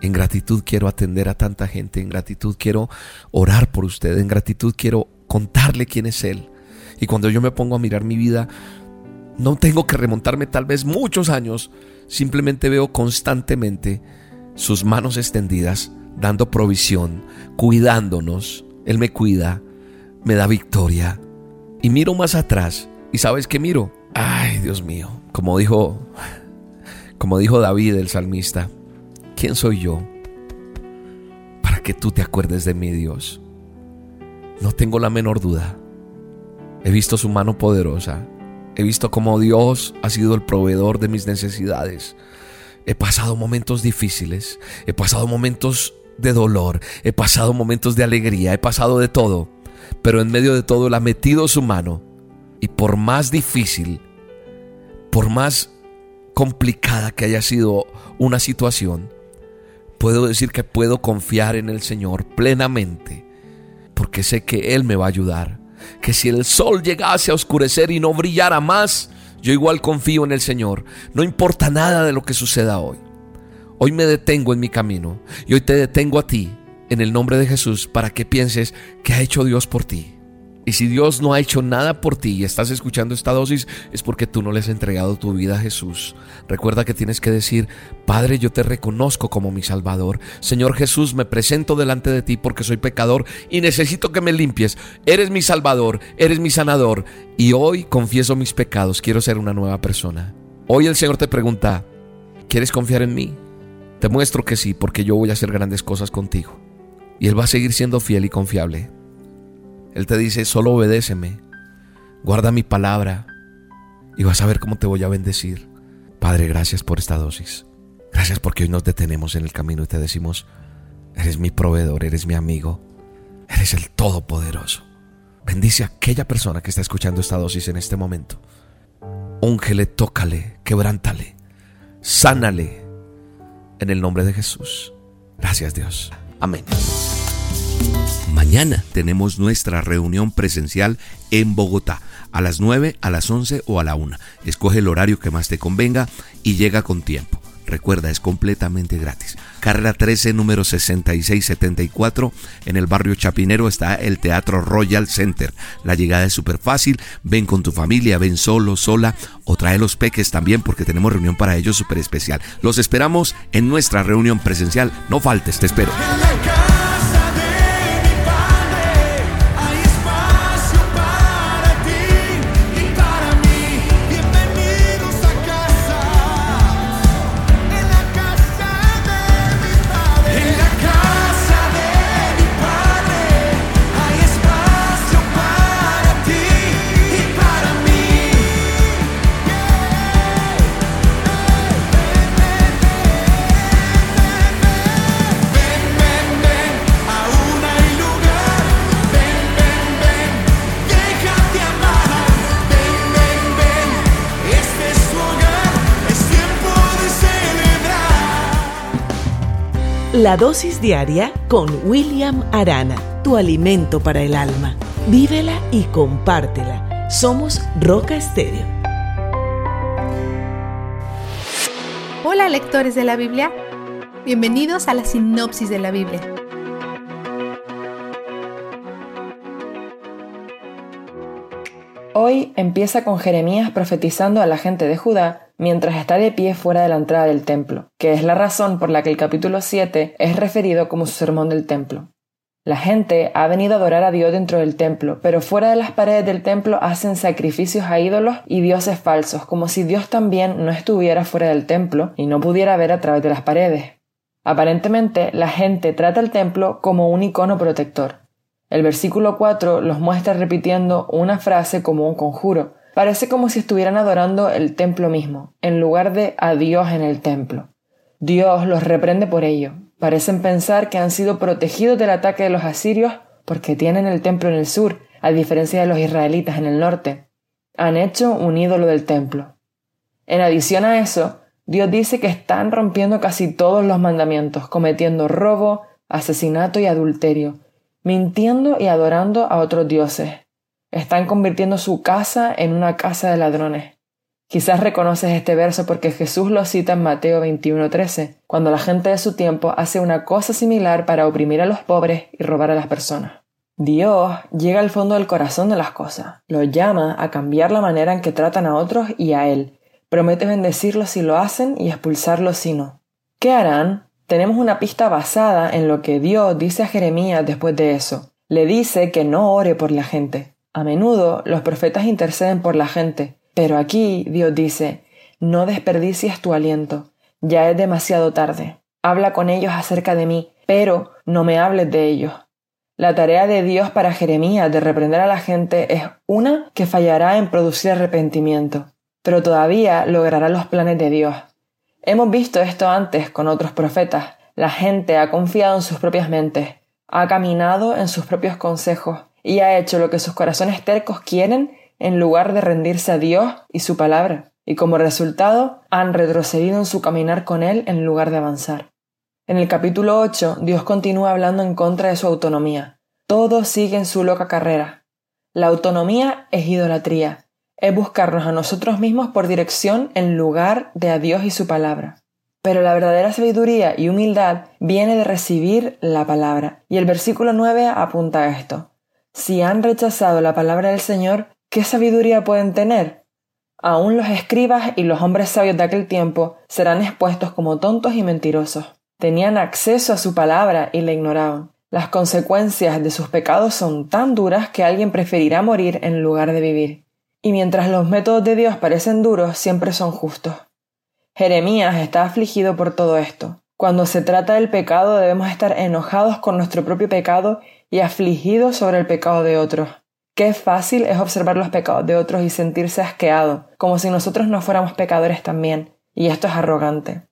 En gratitud quiero atender a tanta gente, en gratitud quiero orar por usted, en gratitud quiero contarle quién es Él. Y cuando yo me pongo a mirar mi vida, no tengo que remontarme tal vez muchos años, simplemente veo constantemente sus manos extendidas, dando provisión, cuidándonos. Él me cuida, me da victoria. Y miro más atrás y sabes qué miro? Ay, Dios mío, como dijo como dijo David el salmista, ¿quién soy yo para que tú te acuerdes de mí, Dios? No tengo la menor duda. He visto su mano poderosa. He visto cómo Dios ha sido el proveedor de mis necesidades. He pasado momentos difíciles. He pasado momentos de dolor. He pasado momentos de alegría. He pasado de todo pero en medio de todo Él ha metido su mano y por más difícil, por más complicada que haya sido una situación, puedo decir que puedo confiar en el Señor plenamente, porque sé que Él me va a ayudar, que si el sol llegase a oscurecer y no brillara más, yo igual confío en el Señor, no importa nada de lo que suceda hoy. Hoy me detengo en mi camino y hoy te detengo a ti en el nombre de Jesús para que pienses que ha hecho Dios por ti. Y si Dios no ha hecho nada por ti y estás escuchando esta dosis, es porque tú no le has entregado tu vida a Jesús. Recuerda que tienes que decir, Padre, yo te reconozco como mi Salvador. Señor Jesús, me presento delante de ti porque soy pecador y necesito que me limpies. Eres mi Salvador, eres mi sanador. Y hoy confieso mis pecados, quiero ser una nueva persona. Hoy el Señor te pregunta, ¿quieres confiar en mí? Te muestro que sí, porque yo voy a hacer grandes cosas contigo. Y Él va a seguir siendo fiel y confiable. Él te dice, solo obedéceme, guarda mi palabra y vas a ver cómo te voy a bendecir. Padre, gracias por esta dosis. Gracias porque hoy nos detenemos en el camino y te decimos, eres mi proveedor, eres mi amigo, eres el Todopoderoso. Bendice a aquella persona que está escuchando esta dosis en este momento. Úngele, tócale, quebrántale, sánale en el nombre de Jesús. Gracias Dios. Amén. Mañana tenemos nuestra reunión presencial en Bogotá a las 9, a las 11 o a la 1. Escoge el horario que más te convenga y llega con tiempo. Recuerda, es completamente gratis. Carrera 13, número 6674. En el barrio Chapinero está el Teatro Royal Center. La llegada es súper fácil. Ven con tu familia, ven solo, sola o trae los peques también porque tenemos reunión para ellos súper especial. Los esperamos en nuestra reunión presencial. No faltes, te espero.
La dosis diaria con William Arana, tu alimento para el alma. Vívela y compártela. Somos Roca Estéreo.
Hola lectores de la Biblia, bienvenidos a la sinopsis de la Biblia.
Hoy empieza con Jeremías profetizando a la gente de Judá mientras está de pie fuera de la entrada del templo, que es la razón por la que el capítulo 7 es referido como su sermón del templo. La gente ha venido a adorar a Dios dentro del templo, pero fuera de las paredes del templo hacen sacrificios a ídolos y dioses falsos, como si Dios también no estuviera fuera del templo y no pudiera ver a través de las paredes. Aparentemente, la gente trata el templo como un icono protector. El versículo 4 los muestra repitiendo una frase como un conjuro, Parece como si estuvieran adorando el templo mismo, en lugar de a Dios en el templo. Dios los reprende por ello. Parecen pensar que han sido protegidos del ataque de los asirios porque tienen el templo en el sur, a diferencia de los israelitas en el norte. Han hecho un ídolo del templo. En adición a eso, Dios dice que están rompiendo casi todos los mandamientos, cometiendo robo, asesinato y adulterio, mintiendo y adorando a otros dioses. Están convirtiendo su casa en una casa de ladrones. Quizás reconoces este verso porque Jesús lo cita en Mateo 21:13, cuando la gente de su tiempo hace una cosa similar para oprimir a los pobres y robar a las personas. Dios llega al fondo del corazón de las cosas, los llama a cambiar la manera en que tratan a otros y a Él. Promete bendecirlos si lo hacen y expulsarlos si no. ¿Qué harán? Tenemos una pista basada en lo que Dios dice a Jeremías después de eso. Le dice que no ore por la gente, a menudo los profetas interceden por la gente, pero aquí Dios dice, no desperdicies tu aliento, ya es demasiado tarde. Habla con ellos acerca de mí, pero no me hables de ellos. La tarea de Dios para Jeremías de reprender a la gente es una que fallará en producir arrepentimiento, pero todavía logrará los planes de Dios. Hemos visto esto antes con otros profetas. La gente ha confiado en sus propias mentes, ha caminado en sus propios consejos, y ha hecho lo que sus corazones tercos quieren en lugar de rendirse a Dios y su palabra, y como resultado han retrocedido en su caminar con Él en lugar de avanzar. En el capítulo 8, Dios continúa hablando en contra de su autonomía. Todos siguen su loca carrera. La autonomía es idolatría, es buscarnos a nosotros mismos por dirección en lugar de a Dios y su palabra. Pero la verdadera sabiduría y humildad viene de recibir la palabra, y el versículo 9 apunta a esto. Si han rechazado la palabra del Señor, ¿qué sabiduría pueden tener? Aún los escribas y los hombres sabios de aquel tiempo serán expuestos como tontos y mentirosos. Tenían acceso a su palabra y la ignoraban. Las consecuencias de sus pecados son tan duras que alguien preferirá morir en lugar de vivir. Y mientras los métodos de Dios parecen duros, siempre son justos. Jeremías está afligido por todo esto. Cuando se trata del pecado debemos estar enojados con nuestro propio pecado y afligido sobre el pecado de otros. Qué fácil es observar los pecados de otros y sentirse asqueado, como si nosotros no fuéramos pecadores también, y esto es arrogante.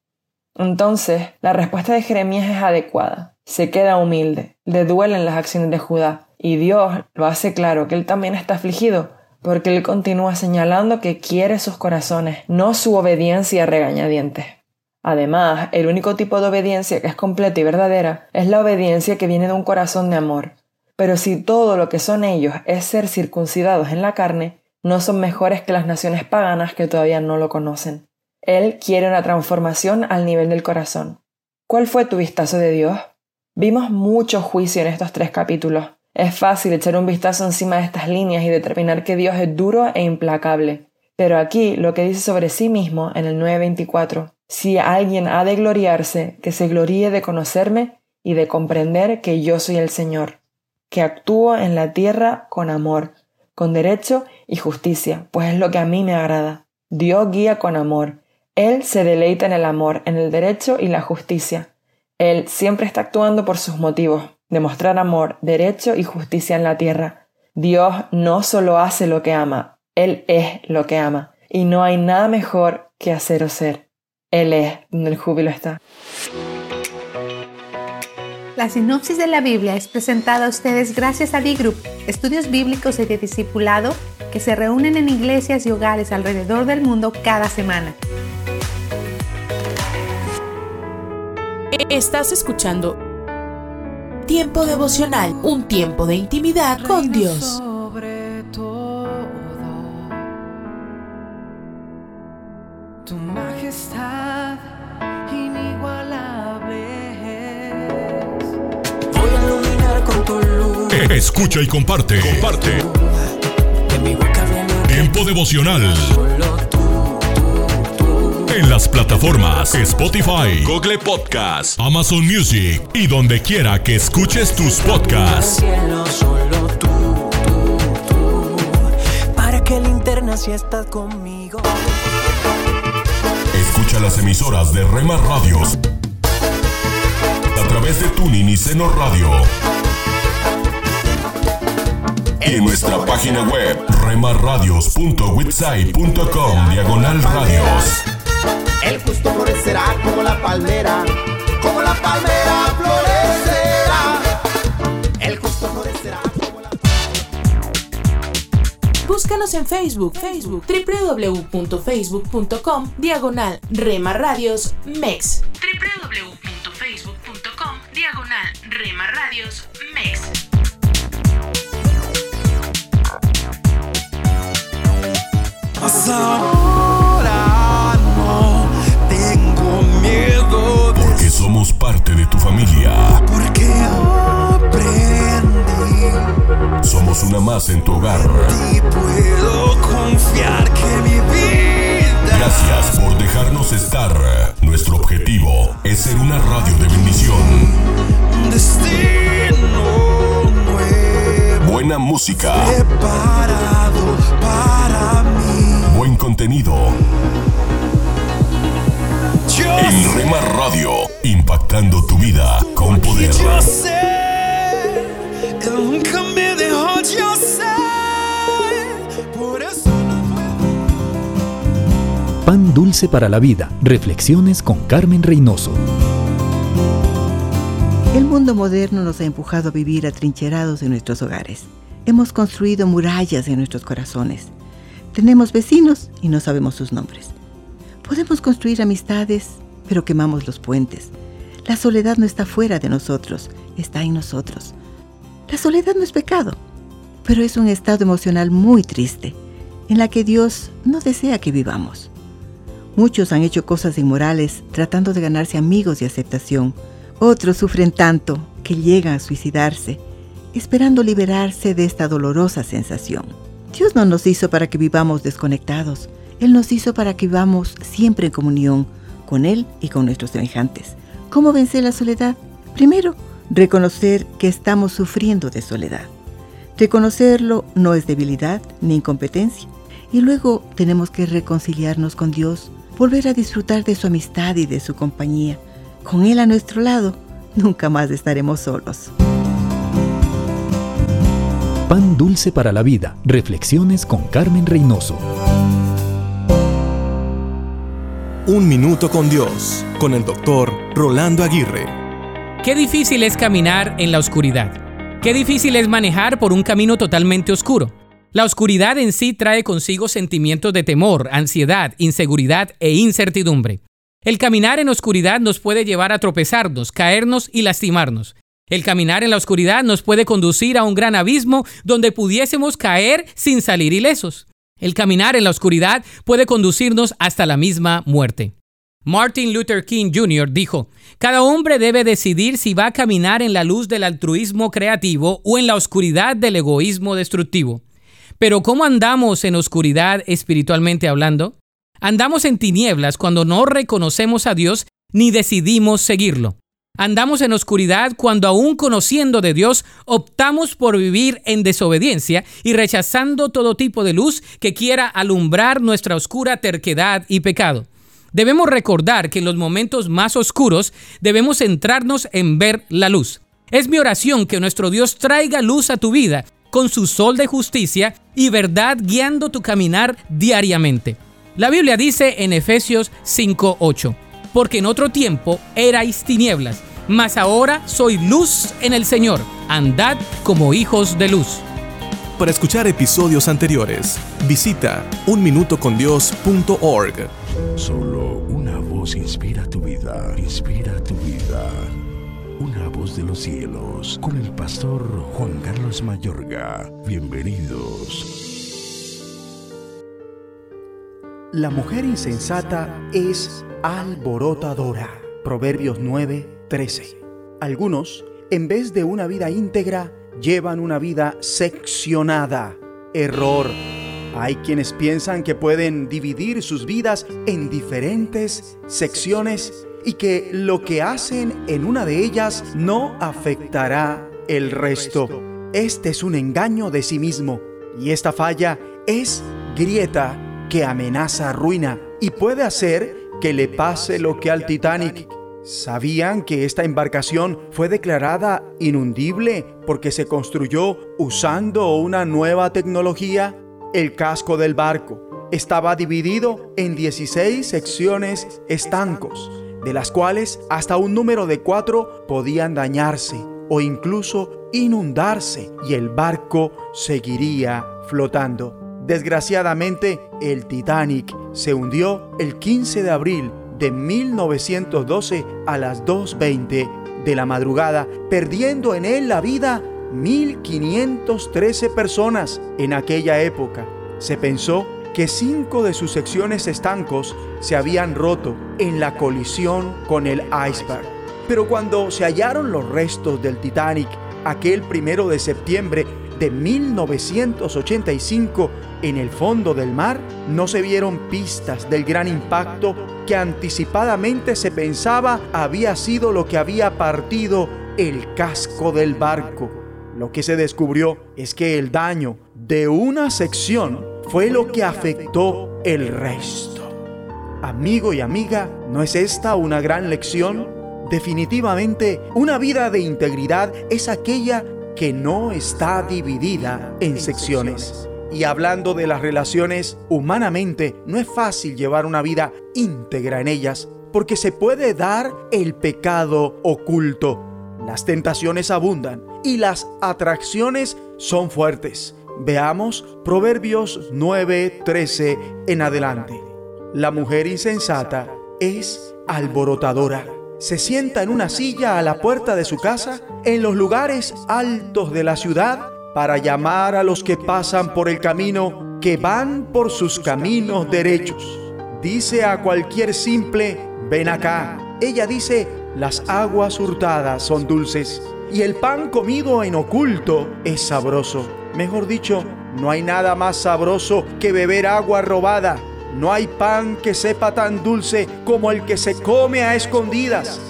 Entonces, la respuesta de Jeremías es adecuada. Se queda humilde, le duelen las acciones de Judá, y Dios lo hace claro que él también está afligido, porque él continúa señalando que quiere sus corazones, no su obediencia regañadientes. Además, el único tipo de obediencia que es completa y verdadera es la obediencia que viene de un corazón de amor. Pero si todo lo que son ellos es ser circuncidados en la carne, no son mejores que las naciones paganas que todavía no lo conocen. Él quiere una transformación al nivel del corazón. ¿Cuál fue tu vistazo de Dios? Vimos mucho juicio en estos tres capítulos. Es fácil echar un vistazo encima de estas líneas y determinar que Dios es duro e implacable. Pero aquí lo que dice sobre sí mismo en el 924, si alguien ha de gloriarse, que se gloríe de conocerme y de comprender que yo soy el Señor, que actúo en la tierra con amor, con derecho y justicia, pues es lo que a mí me agrada. Dios guía con amor, él se deleita en el amor, en el derecho y la justicia. Él siempre está actuando por sus motivos, demostrar amor, derecho y justicia en la tierra. Dios no solo hace lo que ama, Él es lo que ama, y no hay nada mejor que hacer o ser. Él es donde el júbilo está.
La sinopsis de la Biblia es presentada a ustedes gracias a D-Group, estudios bíblicos y de discipulado que se reúnen en iglesias y hogares alrededor del mundo cada semana.
Estás escuchando Tiempo devocional, un tiempo de intimidad con Dios.
Escucha y comparte. Comparte. Tiempo devocional. En las plataformas Spotify, Google Podcast, Amazon Music y donde quiera que escuches tus podcasts.
Para que linterna si estás conmigo.
Escucha las emisoras de Rema Radios a través de Tuning y Seno Radio. Y en nuestra página web remarradios.witsai.com diagonal radios.
El justo florecerá como la palmera, como la palmera florecerá. El justo florecerá como la
Búscanos en Facebook, Facebook, www.facebook.com, diagonal Rema Radios MEX. www.facebook.com, diagonal Rema Radios MEX.
Mas ahora no tengo miedo de
Porque somos parte de tu familia.
porque aprendí
Somos una más en tu hogar.
y puedo confiar que mi vida
Gracias por dejarnos estar. Nuestro objetivo es ser una radio de bendición.
un destino nuevo
Buena música,
preparado para mí.
Buen contenido.
Yo
En Rema Radio, impactando tu vida con poder.
Yo sé, nunca me dejó, yo sé. Por eso
Pan dulce para la vida. Reflexiones con Carmen Reynoso.
El mundo moderno nos ha empujado a vivir atrincherados en nuestros hogares. Hemos construido murallas en nuestros corazones. Tenemos vecinos y no sabemos sus nombres. Podemos construir amistades, pero quemamos los puentes. La soledad no está fuera de nosotros, está en nosotros. La soledad no es pecado, pero es un estado emocional muy triste, en la que Dios no desea que vivamos. Muchos han hecho cosas inmorales tratando de ganarse amigos y aceptación. Otros sufren tanto que llegan a suicidarse, esperando liberarse de esta dolorosa sensación. Dios no nos hizo para que vivamos desconectados. Él nos hizo para que vivamos siempre en comunión con Él y con nuestros semejantes. ¿Cómo vencer la soledad? Primero, reconocer que estamos sufriendo de soledad. Reconocerlo no es debilidad ni incompetencia. Y luego tenemos que reconciliarnos con Dios, volver a disfrutar de su amistad y de su compañía. Con Él a nuestro lado, nunca más estaremos solos.
Pan dulce para la vida. Reflexiones con Carmen Reynoso.
Un minuto con Dios, con el doctor Rolando Aguirre. Qué difícil es caminar en la oscuridad. Qué difícil es manejar por un camino totalmente oscuro. La oscuridad en sí trae consigo sentimientos de temor, ansiedad, inseguridad e incertidumbre. El caminar en oscuridad nos puede llevar a tropezarnos, caernos y lastimarnos. El caminar en la oscuridad nos puede conducir a un gran abismo donde pudiésemos caer sin salir ilesos. El caminar en la oscuridad puede conducirnos hasta la misma muerte. Martin Luther King Jr. dijo, cada hombre debe decidir si va a caminar en la luz del altruismo creativo o en la oscuridad del egoísmo destructivo. Pero ¿cómo andamos en oscuridad espiritualmente hablando? Andamos en tinieblas cuando no reconocemos a Dios ni decidimos seguirlo. Andamos en oscuridad cuando aún conociendo de Dios optamos por vivir en desobediencia y rechazando todo tipo de luz que quiera alumbrar nuestra oscura terquedad y pecado. Debemos recordar que en los momentos más oscuros debemos centrarnos en ver la luz. Es mi oración que nuestro Dios traiga luz a tu vida con su sol de justicia y verdad guiando tu caminar diariamente. La Biblia dice en Efesios 5:8, porque en otro tiempo erais tinieblas, mas ahora soy luz en el Señor, andad como hijos de luz.
Para escuchar episodios anteriores, visita unminutocondios.org.
Solo una voz inspira tu vida, inspira tu vida. Una voz de los cielos, con el pastor Juan Carlos Mayorga. Bienvenidos.
La mujer insensata es alborotadora. Proverbios 9:13. Algunos, en vez de una vida íntegra, llevan una vida seccionada. Error. Hay quienes piensan que pueden dividir sus vidas en diferentes secciones y que lo que hacen en una de ellas no afectará el resto. Este es un engaño de sí mismo y esta falla es grieta que amenaza ruina y puede hacer que le pase lo que al Titanic. ¿Sabían que esta embarcación fue declarada inundible porque se construyó usando una nueva tecnología? El casco del barco estaba dividido en 16 secciones estancos, de las cuales hasta un número de cuatro podían dañarse o incluso inundarse y el barco seguiría flotando. Desgraciadamente, el Titanic se hundió el 15 de abril de 1912 a las 2.20 de la madrugada, perdiendo en él la vida 1.513 personas en aquella época. Se pensó que cinco de sus secciones estancos se habían roto en la colisión con el iceberg. Pero cuando se hallaron los restos del Titanic aquel primero de septiembre de 1985 en el fondo del mar, no se vieron pistas del gran impacto que anticipadamente se pensaba había sido lo que había partido el casco del barco. Lo que se descubrió es que el daño de una sección fue lo que afectó el resto. Amigo y amiga, ¿no es esta una gran lección? Definitivamente, una vida de integridad es aquella que no está dividida en secciones. Y hablando de las relaciones, humanamente no es fácil llevar una vida íntegra en ellas, porque se puede dar el pecado oculto. Las tentaciones abundan y las atracciones son fuertes. Veamos Proverbios 9:13 en adelante. La mujer insensata es alborotadora se sienta en una silla a la puerta de su casa, en los lugares altos de la ciudad, para llamar a los que pasan por el camino, que van por sus caminos derechos. Dice a cualquier simple, ven acá. Ella dice, las aguas hurtadas son dulces y el pan comido en oculto es sabroso. Mejor dicho, no hay nada más sabroso que beber agua robada no hay pan que sepa tan dulce como el que se come a escondidas.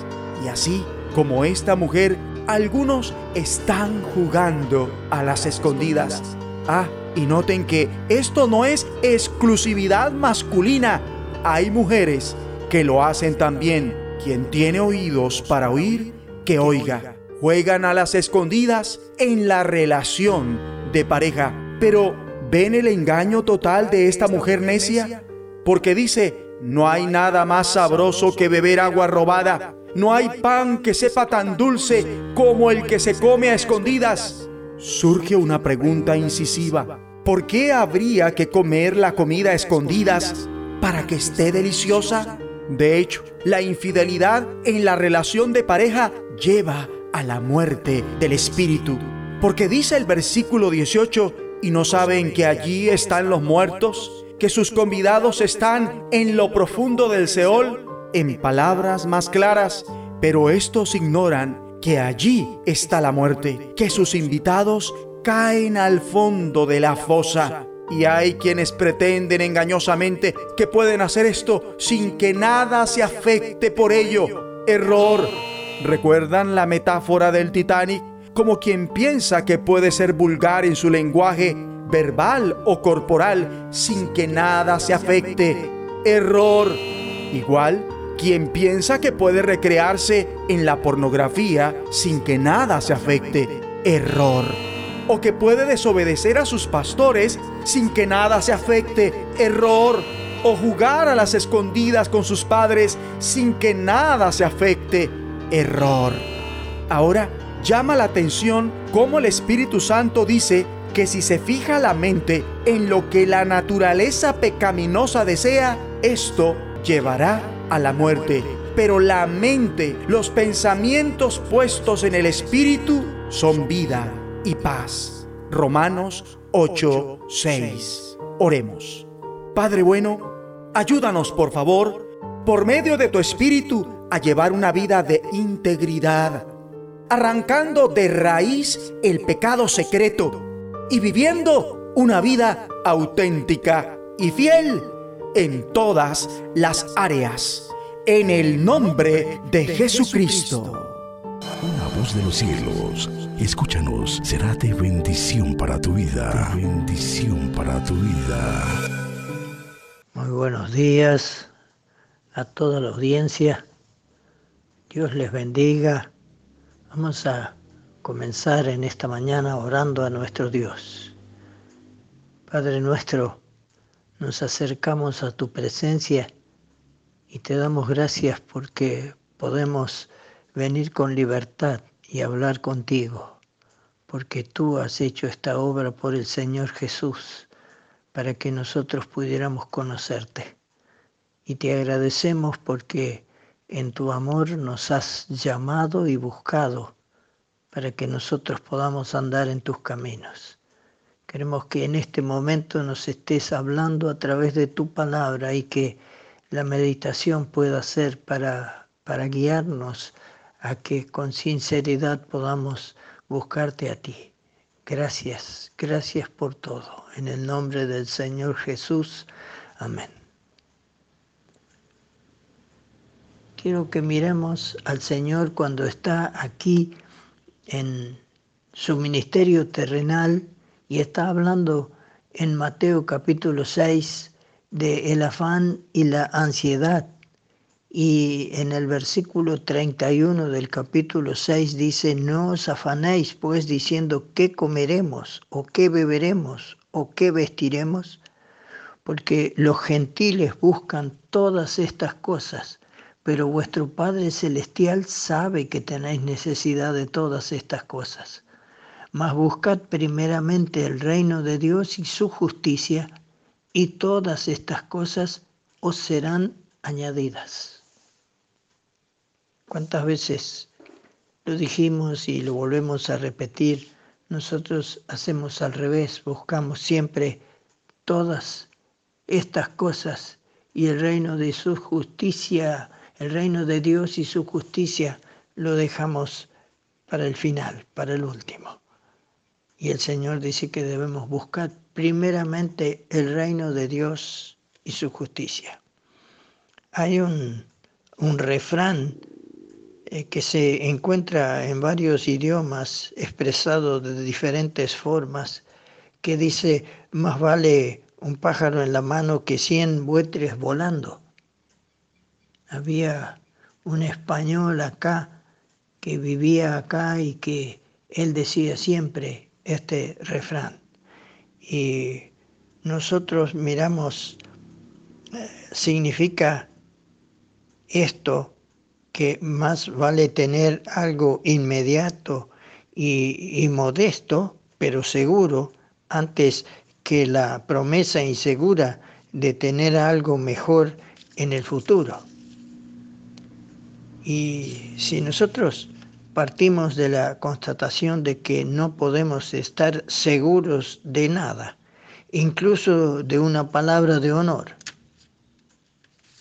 Y así como esta mujer, algunos están jugando a las escondidas. Ah, y noten que esto no es exclusividad masculina. Hay mujeres que lo hacen también. Quien tiene oídos para oír, que oiga. Juegan a las escondidas en la relación de pareja. Pero, ¿ven el engaño total de esta mujer necia? Porque dice, No hay nada más sabroso que beber agua robada. No hay pan que sepa tan dulce como el que se come a escondidas. Surge una pregunta incisiva. ¿Por qué habría que comer la comida a escondidas para que esté deliciosa? De hecho, la infidelidad en la relación de pareja lleva a la muerte del espíritu. Porque dice el versículo 18, y no saben que allí están los muertos, que sus convidados están en lo profundo del Seol, en palabras más claras, pero estos ignoran que allí está la muerte, que sus invitados caen al fondo de la fosa. Y hay quienes pretenden engañosamente que pueden hacer esto sin que nada se afecte por ello. Error. ¿Recuerdan la metáfora del Titanic? Como quien piensa que puede ser vulgar en su lenguaje verbal o corporal sin que nada se afecte. Error. Igual, quien piensa que puede recrearse en la pornografía sin que nada se afecte. Error. O que puede desobedecer a sus pastores sin que nada se afecte. Error. O jugar a las escondidas con sus padres sin que nada se afecte. Error. Ahora llama la atención cómo el Espíritu Santo dice que si se fija la mente en lo que la naturaleza pecaminosa desea, esto llevará a la muerte. Pero la mente, los pensamientos puestos en el Espíritu son vida y paz. Romanos 8, 6. Oremos. Padre bueno, ayúdanos por favor, por medio de tu Espíritu, a llevar una vida de integridad, arrancando de raíz el pecado secreto y viviendo una vida auténtica y fiel en todas las áreas. En el nombre de Jesucristo.
Una voz de los cielos, escúchanos, será de bendición para tu vida. De bendición para tu vida.
Muy buenos días a toda la audiencia. Dios les bendiga. Vamos a comenzar en esta mañana orando a nuestro Dios. Padre nuestro, nos acercamos a tu presencia y te damos gracias porque podemos venir con libertad y hablar contigo, porque tú has hecho esta obra por el Señor Jesús para que nosotros pudiéramos conocerte. Y te agradecemos porque en tu amor nos has llamado y buscado para que nosotros podamos andar en tus caminos. Queremos que en este momento nos estés hablando a través de tu palabra y que la meditación pueda ser para, para guiarnos a que con sinceridad podamos buscarte a ti. Gracias, gracias por todo. En el nombre del Señor Jesús. Amén. Quiero que miremos al Señor cuando está aquí en su ministerio terrenal y está hablando en Mateo capítulo 6 de el afán y la ansiedad. Y en el versículo 31 del capítulo 6 dice, no os afanéis pues diciendo qué comeremos o qué beberemos o qué vestiremos, porque los gentiles buscan todas estas cosas, pero vuestro Padre Celestial sabe que tenéis necesidad de todas estas cosas. Mas buscad primeramente el reino de Dios y su justicia, y todas estas cosas os serán añadidas. ¿Cuántas veces lo dijimos y lo volvemos a repetir? Nosotros hacemos al revés, buscamos siempre todas estas cosas y el reino de su justicia, el reino de Dios y su justicia lo dejamos para el final, para el último. Y el Señor dice que debemos buscar primeramente el reino de Dios y su justicia. Hay un, refrán eh, que se encuentra en varios idiomas expresado de diferentes formas que dice, más vale un pájaro en la mano que cien buitres volando. Había un español acá que vivía acá y que él decía siempre, este refrán. Y nosotros miramos significa esto que más vale tener algo inmediato y, y, modesto, pero seguro, antes que la promesa insegura de tener algo mejor en el futuro. Y si nosotros partimos de la constatación de que no podemos estar seguros de nada, incluso de una palabra de honor,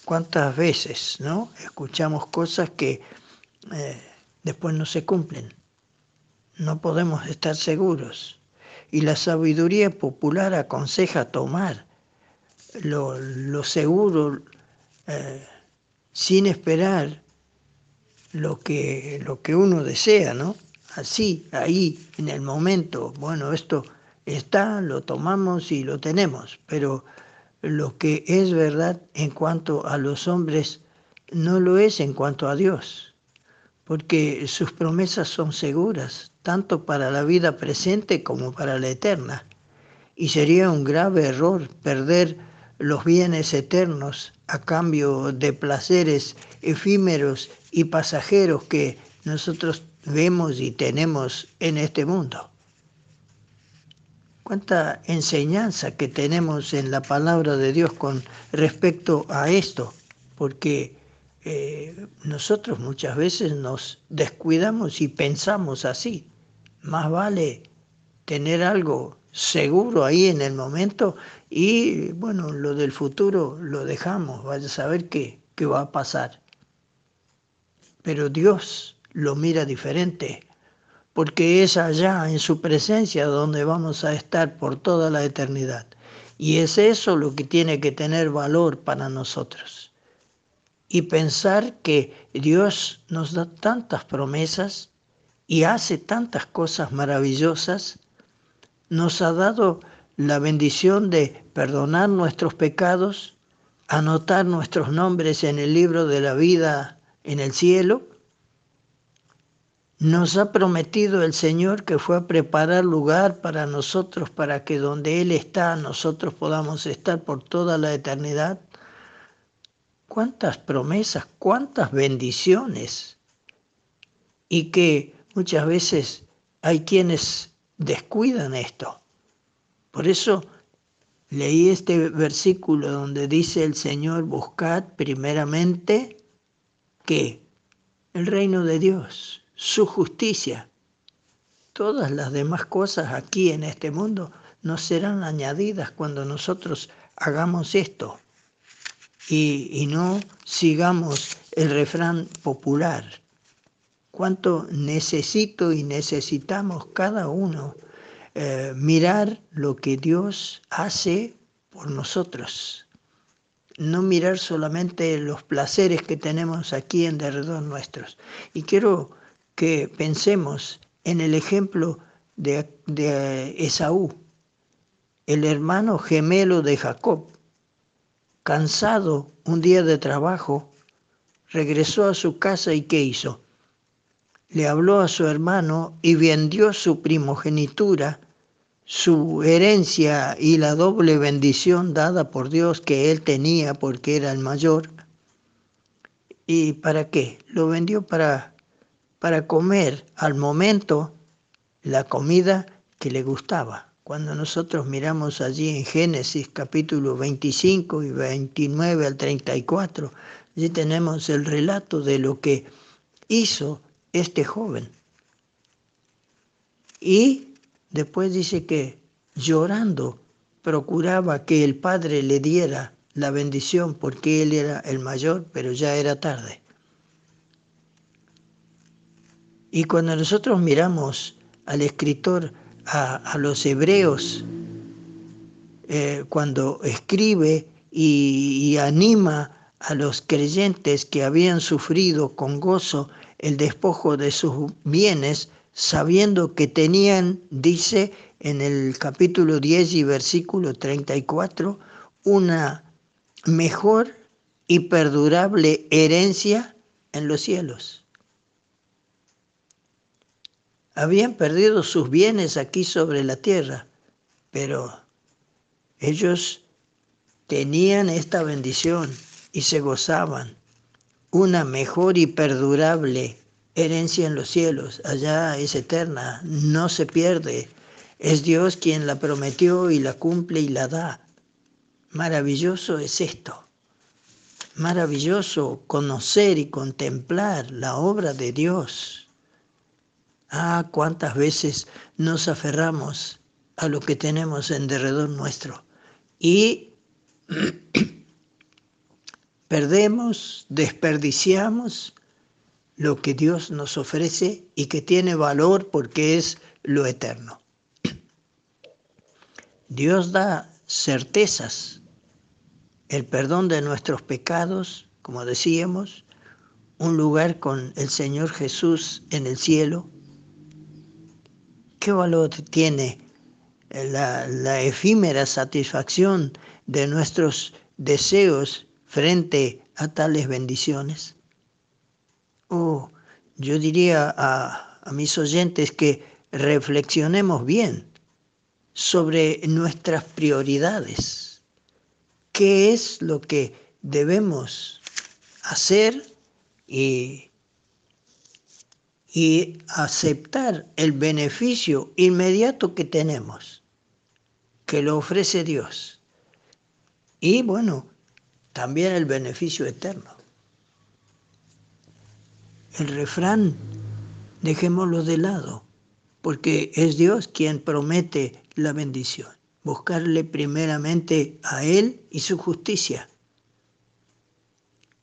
¿cuántas veces no escuchamos cosas que eh, después no se cumplen? No podemos estar seguros. Y la sabiduría popular aconseja tomar lo, seguro eh, sin esperar lo que, lo que uno desea, ¿no? Así, ahí, en el momento, bueno, esto está, lo tomamos y lo tenemos, pero lo que es verdad en cuanto a los hombres no lo es en cuanto a Dios, porque sus promesas son seguras, tanto para la vida presente como para la eterna, y sería un grave error perder los bienes eternos a cambio de placeres efímeros y pasajeros que nosotros vemos y tenemos en este mundo. Cuánta enseñanza que tenemos en la palabra de Dios con respecto a esto, porque eh, nosotros muchas veces nos descuidamos y pensamos así. Más vale tener algo seguro ahí en el momento y bueno, lo del futuro lo dejamos, vaya a saber qué, qué va a pasar. Pero Dios lo mira diferente, porque es allá en su presencia donde vamos a estar por toda la eternidad. Y es eso lo que tiene que tener valor para nosotros. Y pensar que Dios nos da tantas promesas y hace tantas cosas maravillosas nos ha dado la bendición de perdonar nuestros pecados, anotar nuestros nombres en el libro de la vida en el cielo. Nos ha prometido el Señor que fue a preparar lugar para nosotros, para que donde Él está, nosotros podamos estar por toda la eternidad. Cuántas promesas, cuántas bendiciones. Y que muchas veces hay quienes descuidan esto. Por eso leí este versículo donde dice el Señor, buscad primeramente que el reino de Dios, su justicia, todas las demás cosas aquí en este mundo nos serán añadidas cuando nosotros hagamos esto y, y no sigamos el refrán popular. Cuánto necesito y necesitamos cada uno eh, mirar lo que Dios hace por nosotros. No mirar solamente los placeres que tenemos aquí en derredor nuestros. Y quiero que pensemos en el ejemplo de, de Esaú, el hermano gemelo de Jacob. Cansado un día de trabajo, regresó a su casa y ¿qué hizo? le habló a su hermano y vendió su primogenitura, su herencia y la doble bendición dada por Dios que él tenía porque era el mayor. ¿Y para qué? Lo vendió para, para comer al momento la comida que le gustaba. Cuando nosotros miramos allí en Génesis capítulo 25 y 29 al 34, allí tenemos el relato de lo que hizo este joven. Y después dice que llorando procuraba que el padre le diera la bendición porque él era el mayor, pero ya era tarde. Y cuando nosotros miramos al escritor, a, los hebreos, eh, cuando escribe y anima a los creyentes que habían sufrido con gozo el despojo de sus bienes, sabiendo que tenían, dice en el capítulo 10 y versículo 34, una mejor y perdurable herencia en los cielos. Habían perdido sus bienes aquí sobre la tierra, pero ellos tenían esta bendición y se gozaban. Una mejor y perdurable herencia en los cielos, allá es eterna, no se pierde. Es Dios quien la prometió y la cumple y la da. Maravilloso es esto. Maravilloso conocer y contemplar la obra de Dios. Ah, cuántas veces nos aferramos a lo que tenemos en derredor nuestro y perdemos, desperdiciamos lo que Dios nos ofrece y que tiene valor porque es lo eterno. Dios da certezas, el perdón de nuestros pecados, como decíamos, un lugar con el Señor Jesús en el cielo. ¿Qué valor tiene la, la efímera satisfacción de nuestros deseos frente a tales bendiciones? Yo diría a, a mis oyentes que reflexionemos bien sobre nuestras prioridades. ¿Qué es lo que debemos hacer y, y aceptar el beneficio inmediato que tenemos, que lo ofrece Dios? Y bueno, también el beneficio eterno. El refrán, dejémoslo de lado, porque es Dios quien promete la bendición. Buscarle primeramente a Él y su justicia.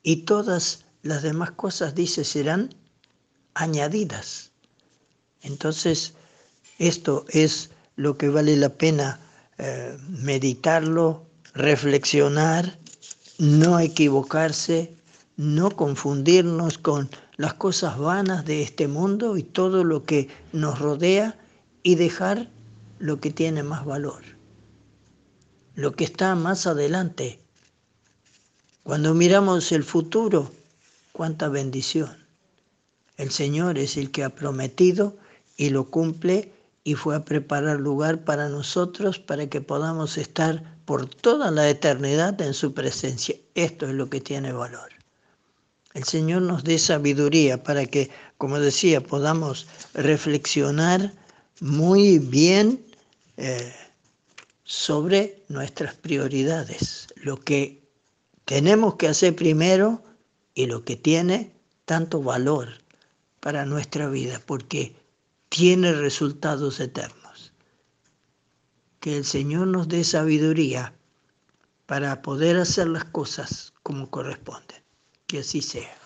Y todas las demás cosas, dice, serán añadidas. Entonces, esto es lo que vale la pena eh, meditarlo, reflexionar, no equivocarse, no confundirnos con las cosas vanas de este mundo y todo lo que nos rodea y dejar lo que tiene más valor, lo que está más adelante. Cuando miramos el futuro, cuánta bendición. El Señor es el que ha prometido y lo cumple y fue a preparar lugar para nosotros para que podamos estar por toda la eternidad en su presencia. Esto es lo que tiene valor. El Señor nos dé sabiduría para que, como decía, podamos reflexionar muy bien eh, sobre nuestras prioridades, lo que tenemos que hacer primero y lo que tiene tanto valor para nuestra vida, porque tiene resultados eternos. Que el Señor nos dé sabiduría para poder hacer las cosas como corresponden. Que así sea.